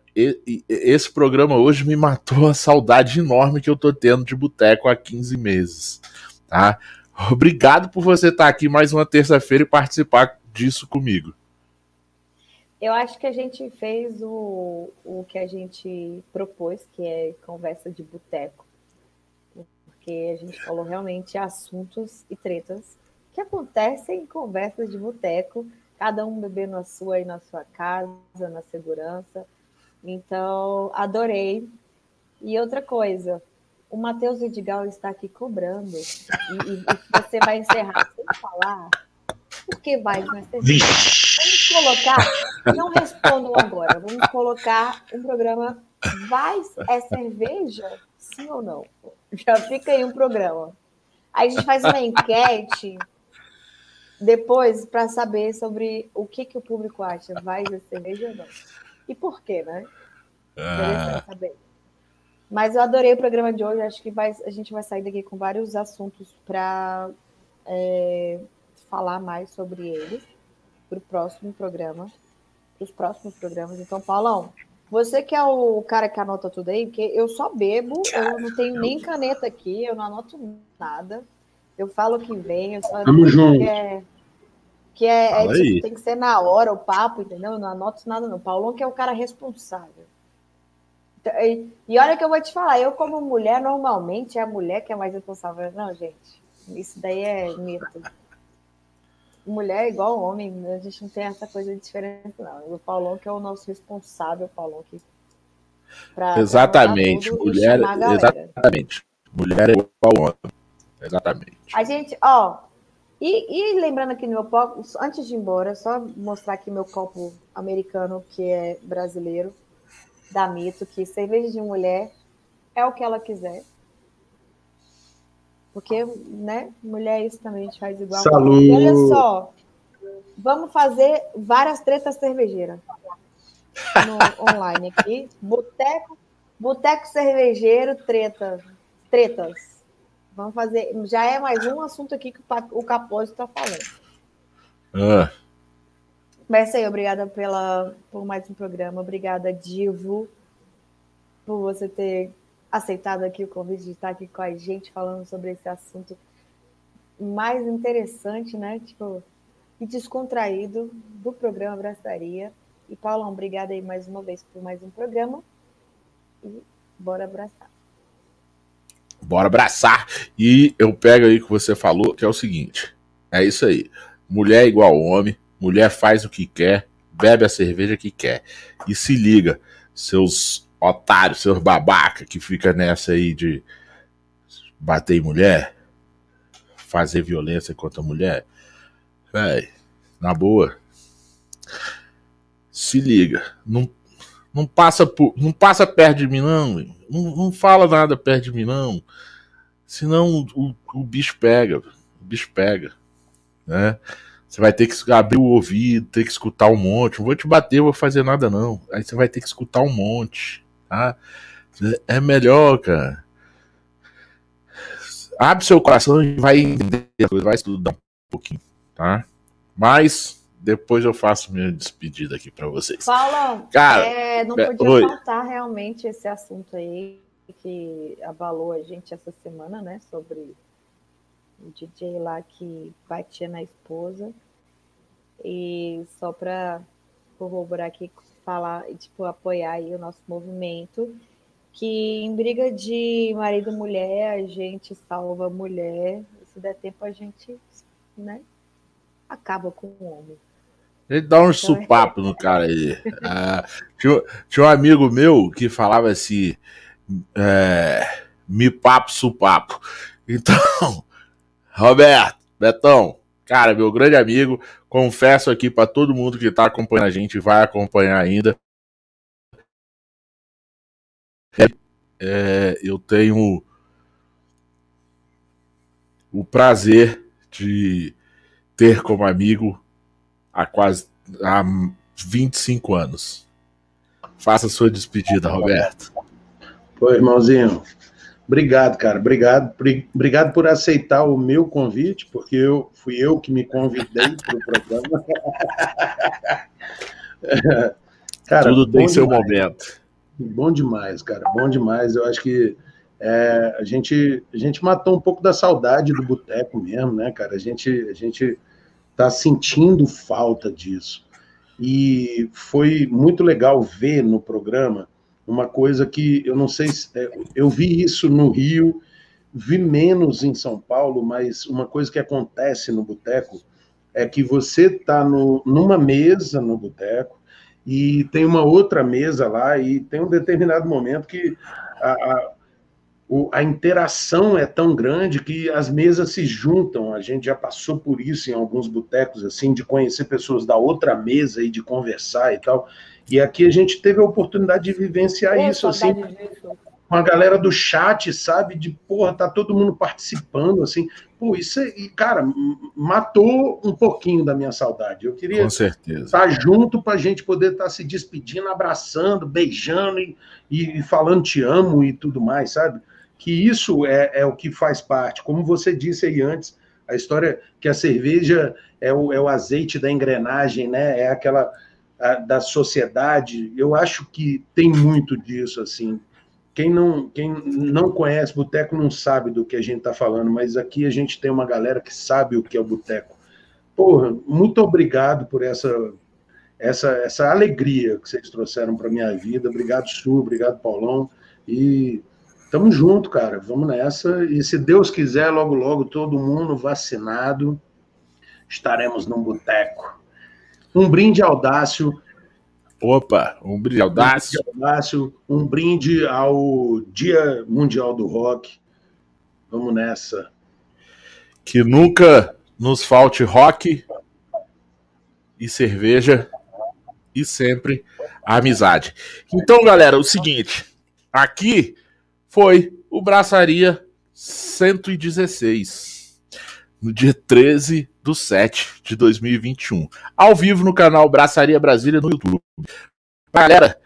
esse programa hoje me matou a saudade enorme que eu tô tendo de boteco há 15 meses, tá? Obrigado por você estar aqui mais uma terça-feira e participar disso comigo. Eu acho que a gente fez o, o que a gente propôs, que é conversa de boteco. Porque a gente falou realmente assuntos e tretas que acontecem em conversas de boteco, cada um bebendo a sua aí na sua casa, na segurança. Então, adorei. E outra coisa, o Matheus Vidigal está aqui cobrando. E, e, e você vai encerrar sem falar Por que vai na cerveja? Vamos colocar, não respondam agora, vamos colocar um programa Vai é cerveja? Sim ou não? Já fica aí um programa. Aí a gente faz uma enquete depois para saber sobre o que, que o público acha. Vai ser cerveja ou não? E por quê, né? Ah. saber. Mas eu adorei o programa de hoje. Acho que vai, a gente vai sair daqui com vários assuntos para é, falar mais sobre eles para o próximo programa, para os próximos programas. Então, Paulão, você que é o cara que anota tudo aí, porque eu só bebo, eu não tenho nem caneta aqui, eu não anoto nada. Eu falo que vem, eu só Tamo junto. que é, que é, é tipo, tem que ser na hora o papo, entendeu? Eu não anoto nada, não. Paulão que é o cara responsável. E, e olha que eu vou te falar, eu como mulher, normalmente é a mulher que é mais responsável. Não, gente, isso daí é mito. Mulher é igual homem, a gente não tem essa coisa de diferença, não. O Paulão que é o nosso responsável, o Paulão que. Pra, exatamente, pra mulher, exatamente. Mulher é igual homem. Exatamente. A gente, ó, e, e, lembrando aqui no meu copo, antes de ir embora, só mostrar aqui meu copo americano, que é brasileiro da Mito, que cerveja de mulher é o que ela quiser. Porque, né, mulher é isso também a gente faz igual. E olha só, vamos fazer várias tretas cervejeiras no <laughs> online aqui. Boteco, boteco cervejeiro, treta, tretas. Vamos fazer. Já é mais um assunto aqui que o Capozzi está falando. Ah. Mas aí, obrigada pela, por mais um programa. Obrigada, Divo, por você ter aceitado aqui o convite de estar aqui com a gente falando sobre esse assunto mais interessante, né? Tipo, e descontraído do programa Abraçaria. E, Paulão, obrigada aí mais uma vez por mais um programa. E bora abraçar. Bora abraçar. E eu pego aí que você falou, que é o seguinte: é isso aí. Mulher é igual homem, Mulher faz o que quer, bebe a cerveja que quer. E se liga, seus otários, seus babaca que fica nessa aí de bater em mulher, fazer violência contra a mulher. Véi, na boa. Se liga, não, não passa por, não passa perto de mim não, não, não fala nada perto de mim não. Senão o, o bicho pega, o bicho pega, né? Você vai ter que abrir o ouvido, ter que escutar um monte. Não vou te bater, não vou fazer nada, não. Aí você vai ter que escutar um monte, tá? É melhor, cara. Abre seu coração e vai entender vai estudar um pouquinho, tá? Mas depois eu faço minha despedida aqui para vocês. Paulo, cara, é, não podia oi. faltar realmente esse assunto aí que abalou a gente essa semana, né? Sobre o DJ lá que batia na esposa. E só para corroborar aqui, falar, tipo, apoiar aí o nosso movimento, que em briga de marido e mulher, a gente salva a mulher, se der tempo a gente, né, acaba com o homem. Ele dá um então, supapo é... no cara aí. Ah, <laughs> tinha, tinha, um amigo meu que falava assim: é, me papo, supapo. Então, <laughs> Roberto, Betão, cara, meu grande amigo, confesso aqui para todo mundo que está acompanhando a gente, vai acompanhar ainda. É, eu tenho o prazer de ter como amigo há quase há 25 anos. Faça sua despedida, Roberto. Pô, irmãozinho, Obrigado, cara. Obrigado, obrigado por aceitar o meu convite, porque eu fui eu que me convidei para o programa. <laughs> cara, Tudo tem seu momento. Bom demais, cara. Bom demais. Eu acho que é, a, gente, a gente matou um pouco da saudade do boteco mesmo, né, cara? A gente, a gente tá sentindo falta disso. E foi muito legal ver no programa uma coisa que eu não sei se. É, eu vi isso no Rio, vi menos em São Paulo, mas uma coisa que acontece no boteco é que você está numa mesa no boteco e tem uma outra mesa lá, e tem um determinado momento que a, a, a interação é tão grande que as mesas se juntam. A gente já passou por isso em alguns botecos, assim, de conhecer pessoas da outra mesa e de conversar e tal. E aqui a gente teve a oportunidade de vivenciar Pô, isso, assim, disso. com a galera do chat, sabe? De, porra, tá todo mundo participando, assim. Pô, isso é, e, cara, matou um pouquinho da minha saudade. Eu queria estar junto para a gente poder estar tá se despedindo, abraçando, beijando e, e, falando te amo e tudo mais, sabe? Que isso é, é o que faz parte. Como você disse aí antes, a história que a cerveja é o, é o azeite da engrenagem, né? É aquela da sociedade. Eu acho que tem muito disso, assim. Quem não, quem não conhece boteco não sabe do que a gente está falando, mas aqui a gente tem uma galera que sabe o que é o boteco. Porra, muito obrigado por essa, essa, essa alegria que vocês trouxeram para minha vida. Obrigado, Su, obrigado, Paulão. E tamo junto, cara. Vamos nessa. E se Deus quiser, logo, logo, todo mundo vacinado, estaremos num boteco. Um brinde audácio. Opa, um brinde audácio. Um brinde, audácio, um brinde ao Dia Mundial do Rock. Vamos nessa. Que nunca nos falte rock e cerveja e sempre amizade. Então, galera, o seguinte, aqui foi o Braçaria 116 no dia 13 do 7 de 2021, ao vivo no canal Braçaria Brasília no YouTube. Galera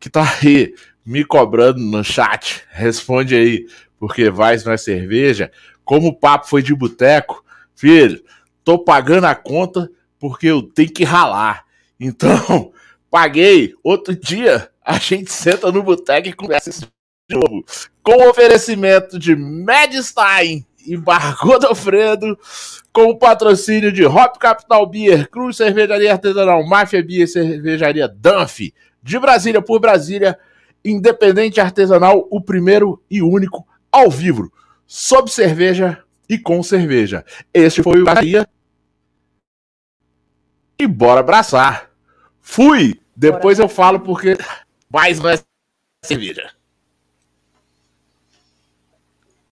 que tá aí me cobrando no chat, responde aí, porque vai não é cerveja. Como o papo foi de boteco, filho, tô pagando a conta porque eu tenho que ralar. Então, <laughs> paguei. Outro dia, a gente senta no boteco e conversa de novo. Com oferecimento de Medstein e Bar Godofredo, com o patrocínio de Hop Capital Beer, Cruz Cervejaria Artesanal, Máfia Beer Cervejaria Dunphy, de Brasília por Brasília, Independente Artesanal, o primeiro e único ao vivo, sob cerveja e com cerveja. Este foi o Bahia. E bora abraçar. Fui! Depois bora. eu falo porque mais vai cerveja.